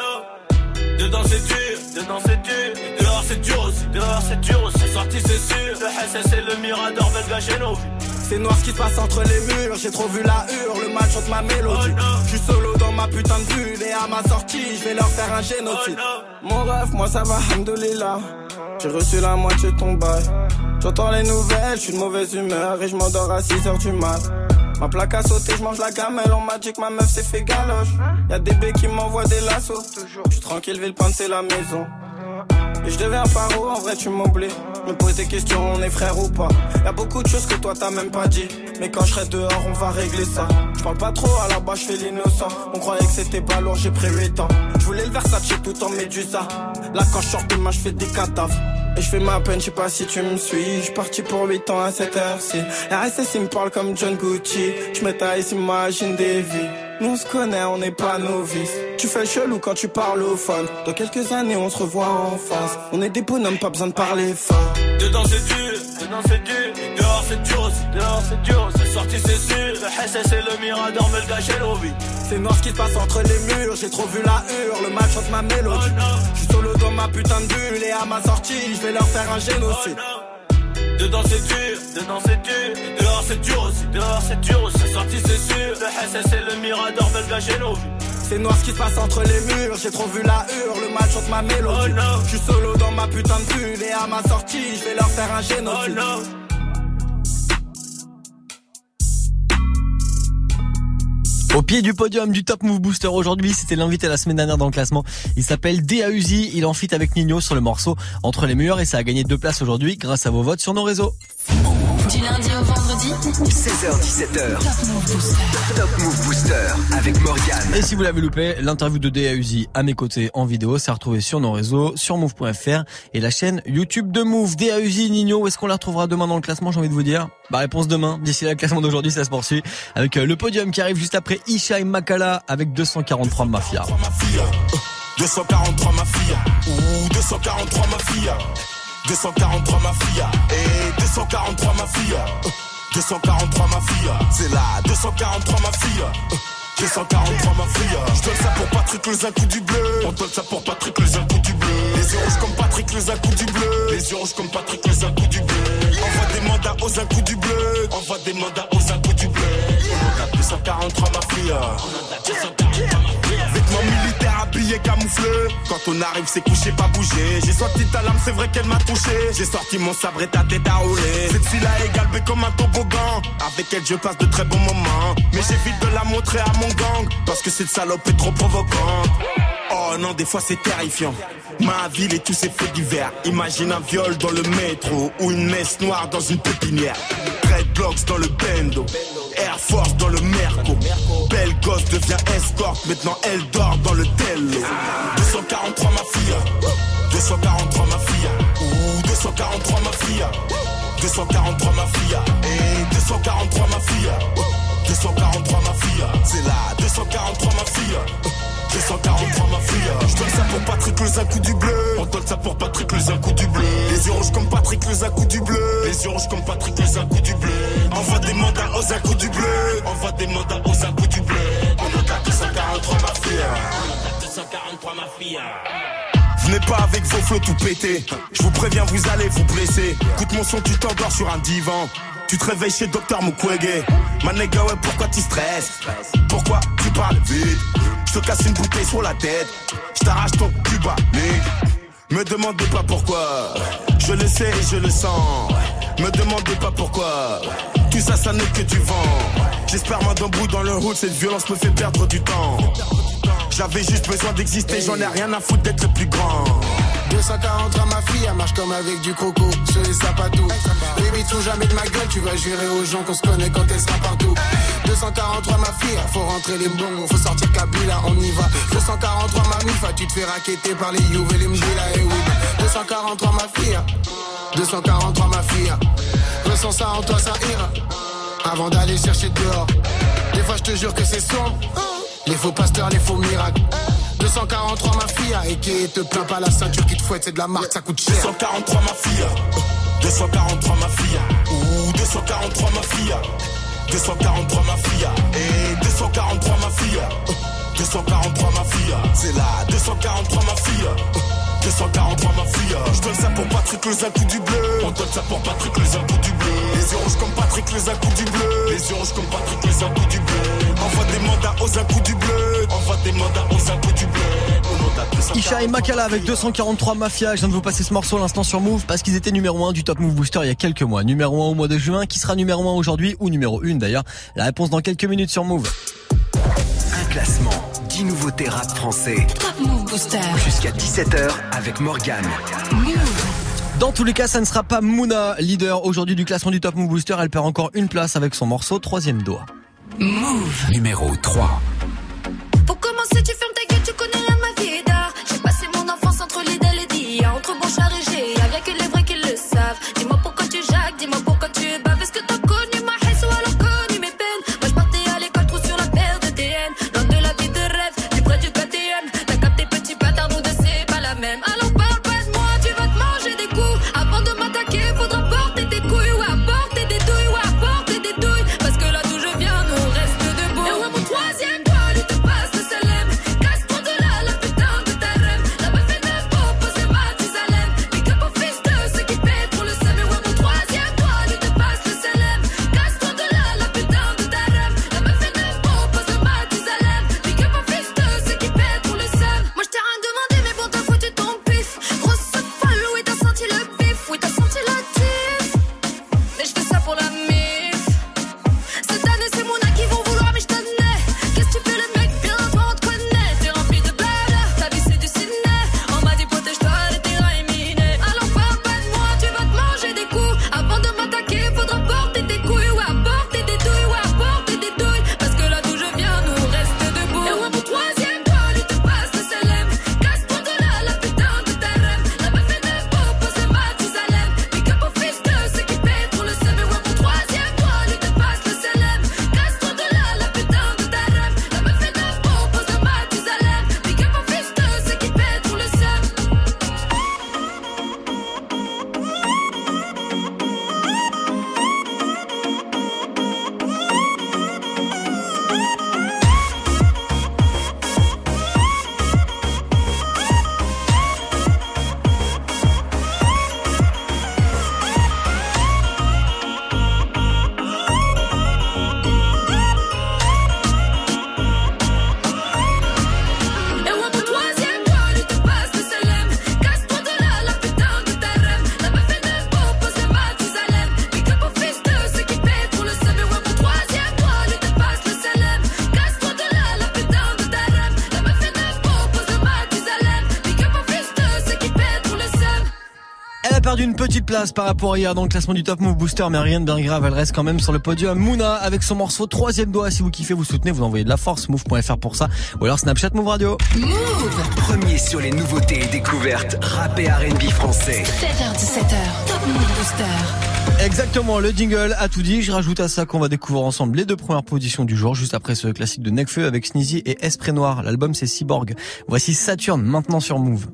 Dedans c'est dur, dedans c'est dur. Dehors c'est dur aussi, dehors c'est dur aussi. C'est sorti c'est sûr. Le SS et le Mirador me le gâchent nos vies. C'est noir ce qui se passe entre les murs, j'ai trop vu la hure, le mal chante ma mélodie. Je suis solo dans ma putain de bulle et à ma sortie, je vais leur faire un génocide. Mon rêve, moi ça va, hamdoulilah. J'ai reçu la moitié de ton bail. J'entends les nouvelles, je suis de mauvaise humeur et je m'endors à 6h du mat. Ma plaque a sauté, je mange la gamelle, on m'a dit que ma meuf s'est fait galoche. Y'a des baies qui m'envoient des lassos. Je suis tranquille, Villepinte c'est la maison. Et je deviens paro, en vrai tu m'oublies. Me pose des questions, on est frère ou pas. Y'a beaucoup de choses que toi t'as même pas dit. Mais quand je serai dehors, on va régler ça. Je parle pas trop, à la base je fais l'innocent. On croyait que c'était pas j'ai pris 8 ans. Je voulais le Versace tout en médusa. Là quand je sors de ma, je fais des cadavres. Et je fais ma peine, je sais pas si tu me suis. Je parti pour 8 ans à cette heure-ci. RSS il me parle comme John Gucci. Je m'étais imagine des vies. Nous on se connaît, on n'est pas novices. Tu fais chelou quand tu parles au phone. Dans quelques années, on se revoit en face. On est des bonhommes, pas besoin de parler fort. Dedans c'est dur, dedans c'est dur. Dehors c'est dur aussi, dehors c'est dur. C'est sorti c'est sûr. Le SS et le Mirador me le gâchent. C'est noir ce qui se passe entre les murs, j'ai trop vu la hure, le mal chante ma mélodie. Je suis solo dans ma putain de bulle et à ma sortie, je vais leur faire un génocide. Dedans c'est dur, dedans c'est dur. Dehors c'est dur aussi, dehors c'est dur aussi. C'est sorti c'est sûr. Le SS et le Mirador me le gâchent nos vies. C'est noir ce qui se passe entre les murs, j'ai trop vu la hure, le mal chante ma mélodie. Je suis solo dans ma putain de bulle et à ma sortie, je vais leur faire un génocide. Au pied du podium du Top Move Booster aujourd'hui, c'était l'invité la semaine dernière dans le classement. Il s'appelle DAUZI, il en fit avec Nino sur le morceau Entre les murs et ça a gagné deux places aujourd'hui grâce à vos votes sur nos réseaux. 16h17h. Top Move Booster avec Morgane. Et si vous l'avez loupé, l'interview de DAUZI à mes côtés en vidéo, c'est retrouvé sur nos réseaux, sur move.fr et la chaîne YouTube de Move. DAUZI, Nino, où est-ce qu'on la retrouvera demain dans le classement, j'ai envie de vous dire? Bah réponse demain, d'ici là, le classement d'aujourd'hui, ça se poursuit avec euh, le podium qui arrive juste après Isha et Makala avec 243 Mafia. 243 ma fille, ou 243 ma fille, 243 ma fille, et 243 ma fille, 243 ma fille, c'est là, 243 ma fille. 243 ma fille. Je donne ça pour Patrick les un coup du bleu. On donne ça pour Patrick les un coup du bleu. Les yeux rouges comme Patrick les un coup du bleu. Les yeux rouges comme Patrick les un coup du bleu. Envoie des mandats aux un coup du bleu. Envoie des mandats aux un coup du bleu. On a 243 ma fille. On a 243 ma fille Vêtements Quand on arrive c'est couché pas bouger J'ai sorti ta lame c'est vrai qu'elle m'a touché. J'ai sorti mon sabre et ta tête à rouler. Cette fille là est galbée comme un toboggan. Avec elle je passe de très bons moments. Mais j'évite de la montrer à mon gang. Parce que cette salope est trop provocante Oh non des fois c'est terrifiant. Ma ville et tous ses faits divers. Imagine un viol dans le métro Ou une messe noire dans une pépinière. Dreadlocks dans le bendo. Air Force dans le Merco. Belle gosse devient escorte. Maintenant elle dort dans le Tello. 243 ma fille 243 ma fille Ouh 243 ma fille 243 ma fille Et 243 ma fille 243 ma fille C'est là 243 ma fille 243 ma fille. Je donne ça pour Patrick un coup du bleu. On donne ça pour Patrick un coup du bleu. Les yeux rouges comme Patrick un coup du bleu. Les yeux rouges comme Patrick un coup du bleu. Envoie des mandats aux un coup du bleu. Envoie des mandats aux un coup du bleu. On a 243 ma fille. On a 243 ma fille. Venez pas avec vos flots tout pété. Je vous préviens, vous allez vous blesser. Écoute mon son, tu t'endors sur un divan. Tu te réveilles chez Docteur Mukwege. Ma nigga, ouais, pourquoi tu stresses? Pourquoi tu parles vite? Je te casse une bouteille sur la tête. Je t'arrache ton cuba, Me demandez pas pourquoi. Je le sais et je le sens. Me demandez pas pourquoi. Tout ça, ça n'est que du vent. J'espère moi d'un bout dans le hood, cette violence me fait perdre du temps. J'avais juste besoin d'exister, j'en ai rien à foutre d'être le plus grand. 243 ma fille, elle marche comme avec du coco, sur les sapatos. Baby, tout jamais de ma gueule, tu vas gérer aux gens qu'on se connaît quand elle sera partout. 243 ma fille, faut rentrer les bons, faut sortir Kabila, on y va. 243 ma mifa, tu te fais raqueter par les Youves et les Mdila, et oui. 243 ma fille, 243 ma fille. Ressens ça en toi, ça ira. Avant d'aller chercher dehors. Des fois, je te jure que c'est sombre. Les faux pasteurs, les faux miracles. 243 ma fille, et qui te plaint pas. La ceinture qui te fouette, c'est de la marque, ça coûte cher. 243 ma fille, 243 ma fille, ou 243 ma fille, 243 ma fille, et 243 ma fille, 243 ma fille, c'est là, 243 ma fille. 243 ma fille Je donne ça pour Patrick les un coup du bleu. On donne ça pour Patrick les un du bleu. Les yeux rouges comme Patrick les un coup du bleu. Les yeux rouges comme Patrick les un du bleu. Envoie des mandats aux un du bleu Envoie des mandats aux coup du bleu Au nom d'un 243 Isha et Makala avec 243 Mafia. Je viens de vous passer ce morceau à l'instant sur Move parce qu'ils étaient numéro 1 du Top Move Booster il y a quelques mois. Numéro 1 au mois de juin, qui sera numéro 1 aujourd'hui ou numéro 1 d'ailleurs? La réponse dans quelques minutes sur Move. Un classement, 10 nouveautés rap français. Top Move Booster. Jusqu'à 17h avec Morgane. Dans tous les cas, ça ne sera pas Mouna, leader aujourd'hui du classement du Top Move Booster. Elle perd encore une place avec son morceau Troisième doigt. Move. Numéro 3. Petite place par rapport à hier dans le classement du Top Move Booster, mais rien de bien grave, elle reste quand même sur le podium. Mouna avec son morceau troisième doigt. Si vous kiffez, vous soutenez, vous envoyez de la force, move.fr pour ça, ou alors Snapchat Move Radio. Move. Premier sur les nouveautés et découvertes rap et R&B français. 7h17h. Top Move Booster. Exactement, le jingle a tout dit. Je rajoute à ça qu'on va découvrir ensemble les deux premières positions du jour, juste après ce classique de Necfeu avec Sneezy et Esprit Noir. L'album c'est Cyborg. Voici Saturne maintenant sur Move.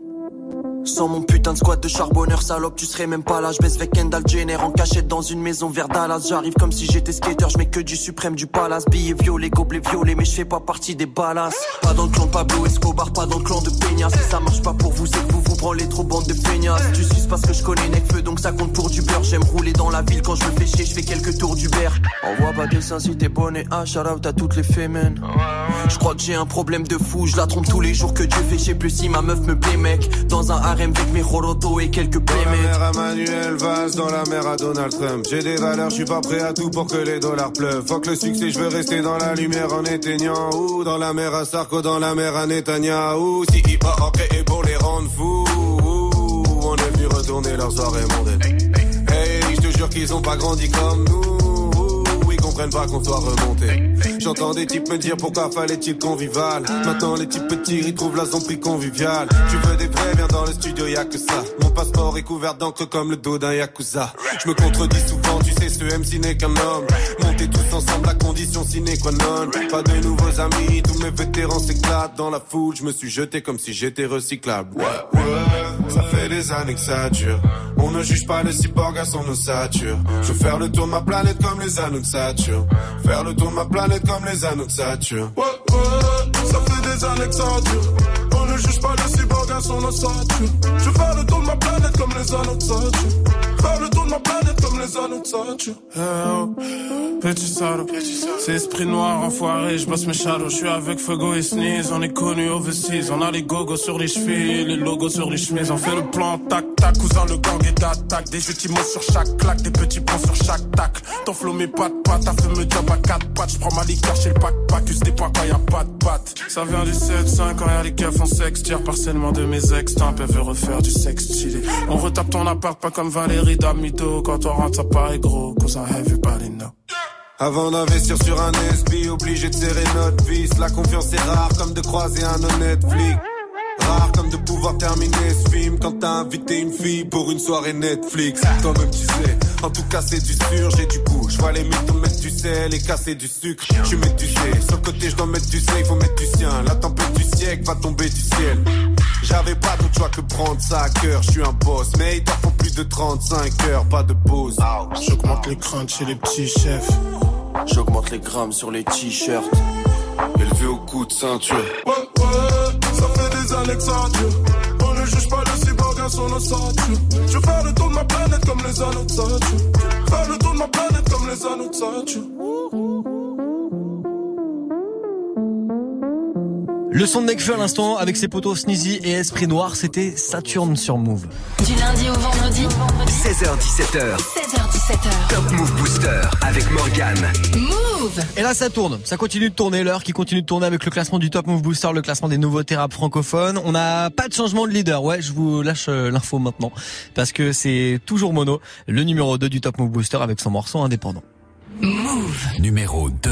Sans mon putain de squat de charbonneur salope, tu serais même pas là. Je baisse avec Kendall Jenner en cachette dans une maison vers Dallas. J'arrive comme si j'étais skater, je mets que du suprême du palace. Billets violets, gobelets violets, mais je fais pas partie des balas. Pas dans le clan Pablo Escobar, pas dans le clan de Peña. Si ça marche pas pour vous, c'est que vous vous branlez trop bande de feignasses. Tu suces parce que je connais Necfeu, donc ça compte pour du beurre. J'aime rouler dans la ville quand je me fais chier, je fais quelques tours du beurre. Envoie pas de dessin si t'es bonnet, ah shout out à toutes les fémènes. Je crois que j'ai un problème de fou, je la trompe tous les jours que Dieu fait, je plus si ma meuf me plaît mec. Dans un harem avec mes Roroto et quelques Dans la playmates. mer à Manuel Valls, dans la mer à Donald Trump. J'ai des valeurs, je suis pas prêt à tout pour que les dollars pleuvent. Fuck le succès, je veux rester dans la lumière en éteignant. Ou dans la mer à Sarko, dans la mer à Netanyahou. Si hip hop créé pour les rendre fous. tourner leurs oreilles mondaines. Hey, je te jure qu'ils ont pas grandi comme nous. Ils comprennent pas qu'on soit remonté. J'entends des types me dire pourquoi fallait-il convivial. Maintenant les types petits ils trouvent la zombie conviviale. Tu veux des vrais, viens dans le studio, y a que ça. Mon passeport est couvert d'encre comme le dos d'un yakuza. Je me contredis souvent, tu sais, ce MC n'est qu'un homme. Montez tous ensemble, la condition sine qua non. Pas de nouveaux amis, tous mes vétérans s'éclatent dans la foule. Je me suis jeté comme si j'étais recyclable. Ouais, ouais, ça fait des années dure. On ne juge pas les cyborgs à son ossature. Je veux faire le tour de ma planète comme les anneaux. Faire le tour de ma planète comme les anneaux de Saturne. Ouais, ouais, ça fait des années que ça dure. On ne juge pas les cyborgs à son ossature. Je faire le tour de ma planète comme les anneaux de Saturne. Faire le tour de ma planète comme les anneaux de Saturne. Oh, petit salaud, c'est esprit noir enfoiré, je bosse mes shadows, je suis avec Fuego et Sneeze, on est connu overseas, on a les gogos sur les chevilles, les logos sur les chemises, on fait le plan tac tac, cousin le gang est d'attaque, des qui montent sur chaque claque, des petits points sur chaque tac, ton flow mes pattes pattes, t'as fait me job à quatre pattes, je prends ma liqueur chez le pack pack, use des pas quand y'a pas de pattes, ça vient du 7-5 quand y'a les keufs en sexe, tire partiellement de mes ex, t'as veut refaire du sexe stylé, on retape ton appart pas comme Valérie Quand on rentre ça paraît gros, cause I have everybody know. Avant d'investir sur un SB, obligé de serrer notre vis. La confiance est rare comme de croiser un honnête flic. Rare comme de pouvoir terminer ce film quand t'as invité une fille pour une soirée Netflix. Toi-même tu sais, en tout cas c'est du sûr, j'ai du goût. Je vois les mythos mettre du sel et casser du sucre. Je mets du sais, sur le côté je dois mettre du sel, il faut mettre du sien. La tempête du siècle va tomber du ciel. J'avais pas d'autre choix que prendre ça à cœur, je suis un boss. Mais il faut plus de 35 heures, pas de pause. J'augmente les craintes chez les petits chefs. J'augmente les grammes sur les t-shirts. Élevé au coup de ceinture. Ouais, ouais, ça fait des années que ça dure. On ne juge pas le cyborg à son ossature. Je veux faire le tour de ma planète comme les anneaux de Saturne. Faire le tour de ma planète comme les anneaux de Saturne. Le son de Nekfeu à l'instant avec ses potos Sneezy et Esprit Noir, c'était Saturne sur Move. Du lundi au vendredi, 16h17h, 16h17h. Top Move Booster avec Morgane. Move Et là ça tourne, ça continue de tourner, l'heure qui continue de tourner avec le classement du Top Move Booster, le classement des nouveautés rap francophones. On n'a pas de changement de leader, ouais, je vous lâche euh, l'info maintenant, parce que c'est toujours Mono, le numéro 2 du Top Move Booster avec son morceau indépendant. Move. Numéro 2.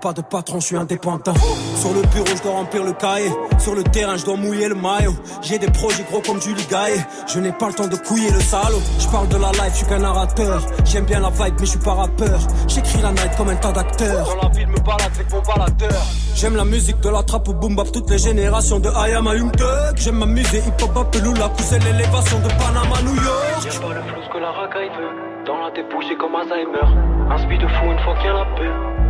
Pas de patron, je suis indépendant. Sur le bureau, je dois remplir le cahier. Sur le terrain, je dois mouiller le maillot. J'ai des projets gros comme du Ligaye. Je n'ai pas le temps de couiller le salaud. Je parle de la life, je suis qu'un narrateur. J'aime bien la vibe, mais je suis pas rappeur. J'écris la night comme un tas d'acteurs. Dans la ville, me balade avec mon baladeur. J'aime la musique de la trappe au boom bap, toutes les générations de I am a Young Thug. J'aime m'amuser, hip hop, Apelula, pousser l'élévation de Panama, New York. Y'a pas le flou ce que la racaille veut. Dans la débouche, comme Alzheimer. Un speed de fou une fois qu'il y a la paix.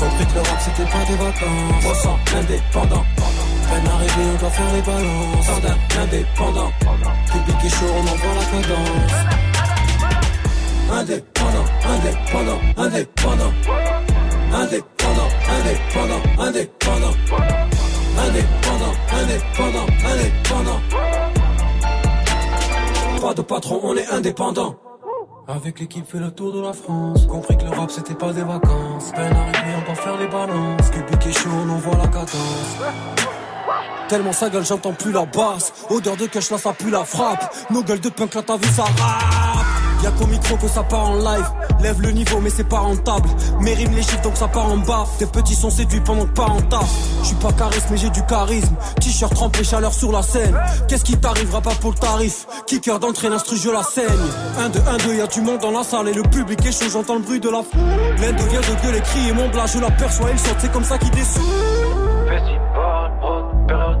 Compris que l'Europe, c'était pas des vacances. On sent indépendant. Peine arrivée, on doit faire les balances. Sardin, indépendant. Public et chaud, on envoie la cadence. Indépendant, indépendant, indépendant. Indépendant, indépendant, indépendant. Indépendant, indépendant, indépendant. Pas de patron, on est indépendant. Avec l'équipe fait le tour de la France. Compris que l'Europe c'était pas des vacances. Peine arrivée, on doit faire les balances. Cubic et chaud, on envoie la cadence. Tellement sa gueule, j'entends plus la basse. Odeur de cash, là ça pue la frappe. Nos gueules de punk, là t'as vu ça rap. Y'a qu'au micro que ça part en live. Lève le niveau, mais c'est pas rentable. Mes rimes les chiffres, donc ça part en bas. Tes petits sont séduits pendant que pas en taf. J'suis pas charisme, mais j'ai du charisme. T-shirt trempé, chaleur sur la scène. Qu'est-ce qui t'arrivera pas pour le tarif? Kicker d'entrée, l'instru, je la saigne. 1, 2, 1, 2, y'a du monde dans la salle et le public est chaud, j'entends le bruit de la foule. L'un devient de gueuler, crier mon blas, je l'aperçois, il saute, c'est comme ça qu'il descend. Festival, période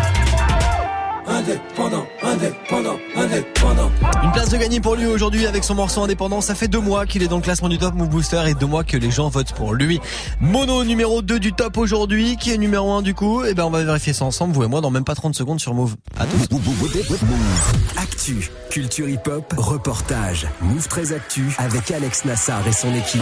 Indépendant, indépendant, indépendant. Une place de gagner pour lui aujourd'hui avec son morceau indépendant. Ça fait deux mois qu'il est dans le classement du Top Move Booster et deux mois que les gens votent pour lui. Mono numéro 2 du top aujourd'hui. Qui est numéro 1 du coup? Eh ben on va vérifier ça ensemble, vous et moi, dans même pas 30 secondes sur Move. À tous. Actu, culture hip-hop, reportage. Move très Actu avec Alex Nassar et son équipe.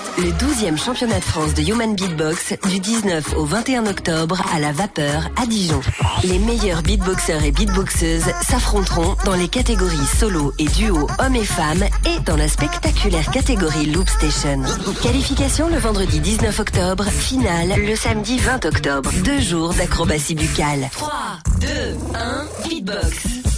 le 12e championnat de France de Human Beatbox du 19 au 21 octobre à la Vapeur à Dijon. Les meilleurs beatboxers et beatboxeuses s'affronteront dans les catégories solo et duo hommes et femmes et dans la spectaculaire catégorie Loop Station. Qualification le vendredi 19 octobre, finale le samedi 20 octobre. Deux jours d'acrobatie buccale. 3, 2, 1, beatbox.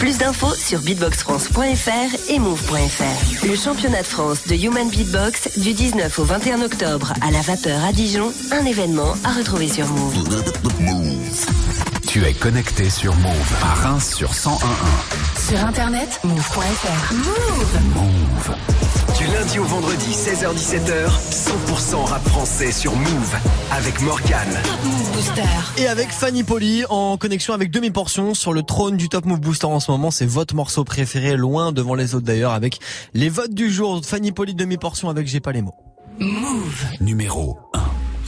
Plus d'infos sur beatboxfrance.fr et move.fr. Le championnat de France de Human Beatbox du 19 au 21 octobre à la Vapeur à Dijon, un événement à retrouver sur Move. Tu es connecté sur Move à Reims sur 101.1. Sur internet, move.fr. Move. Move. Du lundi au vendredi 16h17h, 100% rap français sur Move avec Morgan. Move Booster. Et avec Fanny Poli en connexion avec demi-portion sur le trône du Top Move Booster en ce moment. C'est votre morceau préféré, loin devant les autres d'ailleurs, avec les votes du jour. Fanny Poli demi-portion avec J'ai pas les mots. Move. Numéro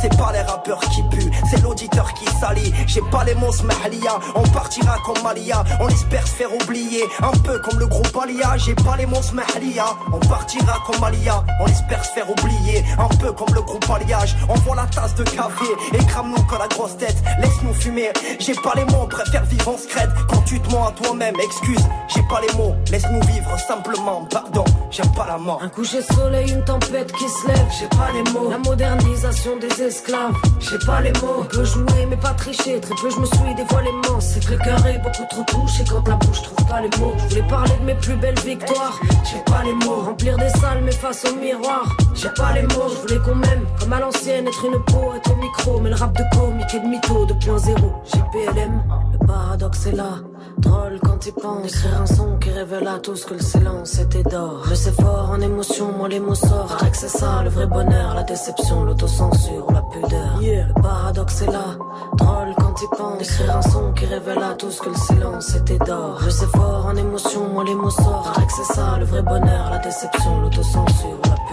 C'est pas les rappeurs qui puent, c'est l'auditeur qui salit. J'ai pas les mots smahlia, on partira comme Malia. On espère se faire oublier, un peu comme le groupe Alia. J'ai pas les mots smahlia, on partira comme Malia. On espère se faire oublier, un peu comme le groupe Alliage. On voit la tasse de café et crame-nous que la grosse tête. Laisse-nous fumer, j'ai pas les mots, on préfère vivre en secrète. Quand tu te mens à toi-même, excuse, j'ai pas les mots. Laisse-nous vivre simplement, pardon, j'aime pas la mort. Un coucher de soleil, une tempête qui se lève, j'ai pas les mots. La modernisation des j'ai pas les mots. On peut jouer mais pas tricher, très peu je me suis dévoilé immense. C'est que le cœur beaucoup trop touché quand la bouche trouve pas les mots. Je voulais parler de mes plus belles victoires, j'ai pas les mots. Remplir des salles mais face au miroir, j'ai pas les mots. Je voulais qu'on m'aime comme à l'ancienne, être une peau, être au micro. Mais le rap de comique et de mytho 2.0, j'ai PLM, le paradoxe est là. Drôle quand il pense Écrire un son qui révèle à tous que le silence était d'or. Je sais fort en émotion, moi les mots sortent. Que c'est ça le vrai bonheur, la déception, l'autocensure la pudeur. Le paradoxe est là, drôle quand il pense Écrire un son qui révèle à tous que le silence était d'or. Je sais fort en émotion, moi les mots sortent. Que c'est ça le vrai bonheur, la déception, l'autocensure la pudeur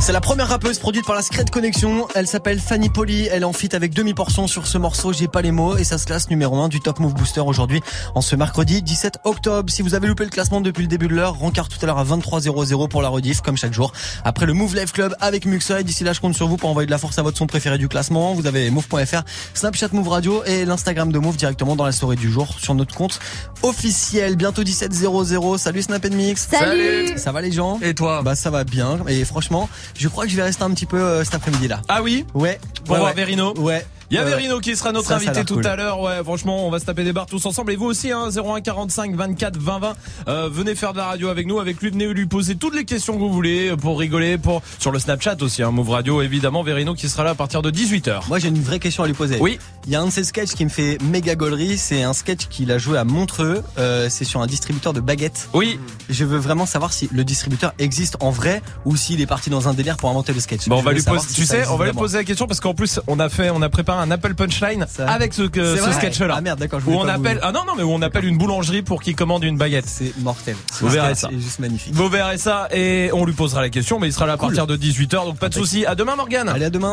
C'est la première rappeuse produite par la Secret Connection. Elle s'appelle Fanny Poli. Elle est en fit avec demi-portion sur ce morceau. J'ai pas les mots et ça se classe numéro 1 du Top Move Booster aujourd'hui en ce mercredi 17 octobre. Si vous avez loupé le classement depuis le début de l'heure, rencard tout à l'heure à 23h00 pour la rediff comme chaque jour. Après le Move Live Club avec Muxa et d'ici là je compte sur vous pour envoyer de la force à votre son préféré du classement. Vous avez move.fr, Snapchat Move Radio et l'Instagram de Move directement dans la story du jour sur notre compte officiel. Bientôt 17h00. Salut Snap Mix. Salut. Ça va les gens? Et toi? Bah ça va bien et franchement, je crois que je vais rester un petit peu euh, cet après-midi là. Ah oui? Ouais. Pour Ouais, voir ouais. Verino Ouais. Il y a Verino qui sera notre Ça, invité tout cool. à l'heure. Ouais, franchement, on va se taper des barres tous ensemble. Et vous aussi, hein, 01 45 24 20 20. Euh, venez faire de la radio avec nous, avec lui. Venez lui poser toutes les questions que vous voulez pour rigoler, pour sur le Snapchat aussi, hein, Move Radio évidemment. Verino qui sera là à partir de 18h. Moi j'ai une vraie question à lui poser. Oui. Il y a un de ses sketchs qui me fait méga gaulerie, c'est un sketch qu'il a joué à Montreux, euh, c'est sur un distributeur de baguettes. Oui. Je veux vraiment savoir si le distributeur existe en vrai ou s'il est parti dans un délire pour inventer le sketch. Bon, on Je va veux lui savoir poser, si tu sais, on va lui poser la question parce qu'en plus, on a fait, on a préparé un Apple Punchline avec ce, que- C'est ce sketch-là. Ah merde, d'accord, je Où on appelle, vous- ah non, non, mais où on appelle une boulangerie pour qu'il commande une baguette. C'est mortel. Vous verrez C'est ça. juste magnifique. Vous verrez ça et on lui posera la question, mais il sera là à partir de 18h, donc pas de souci. À demain, Morgane. Allez, à demain.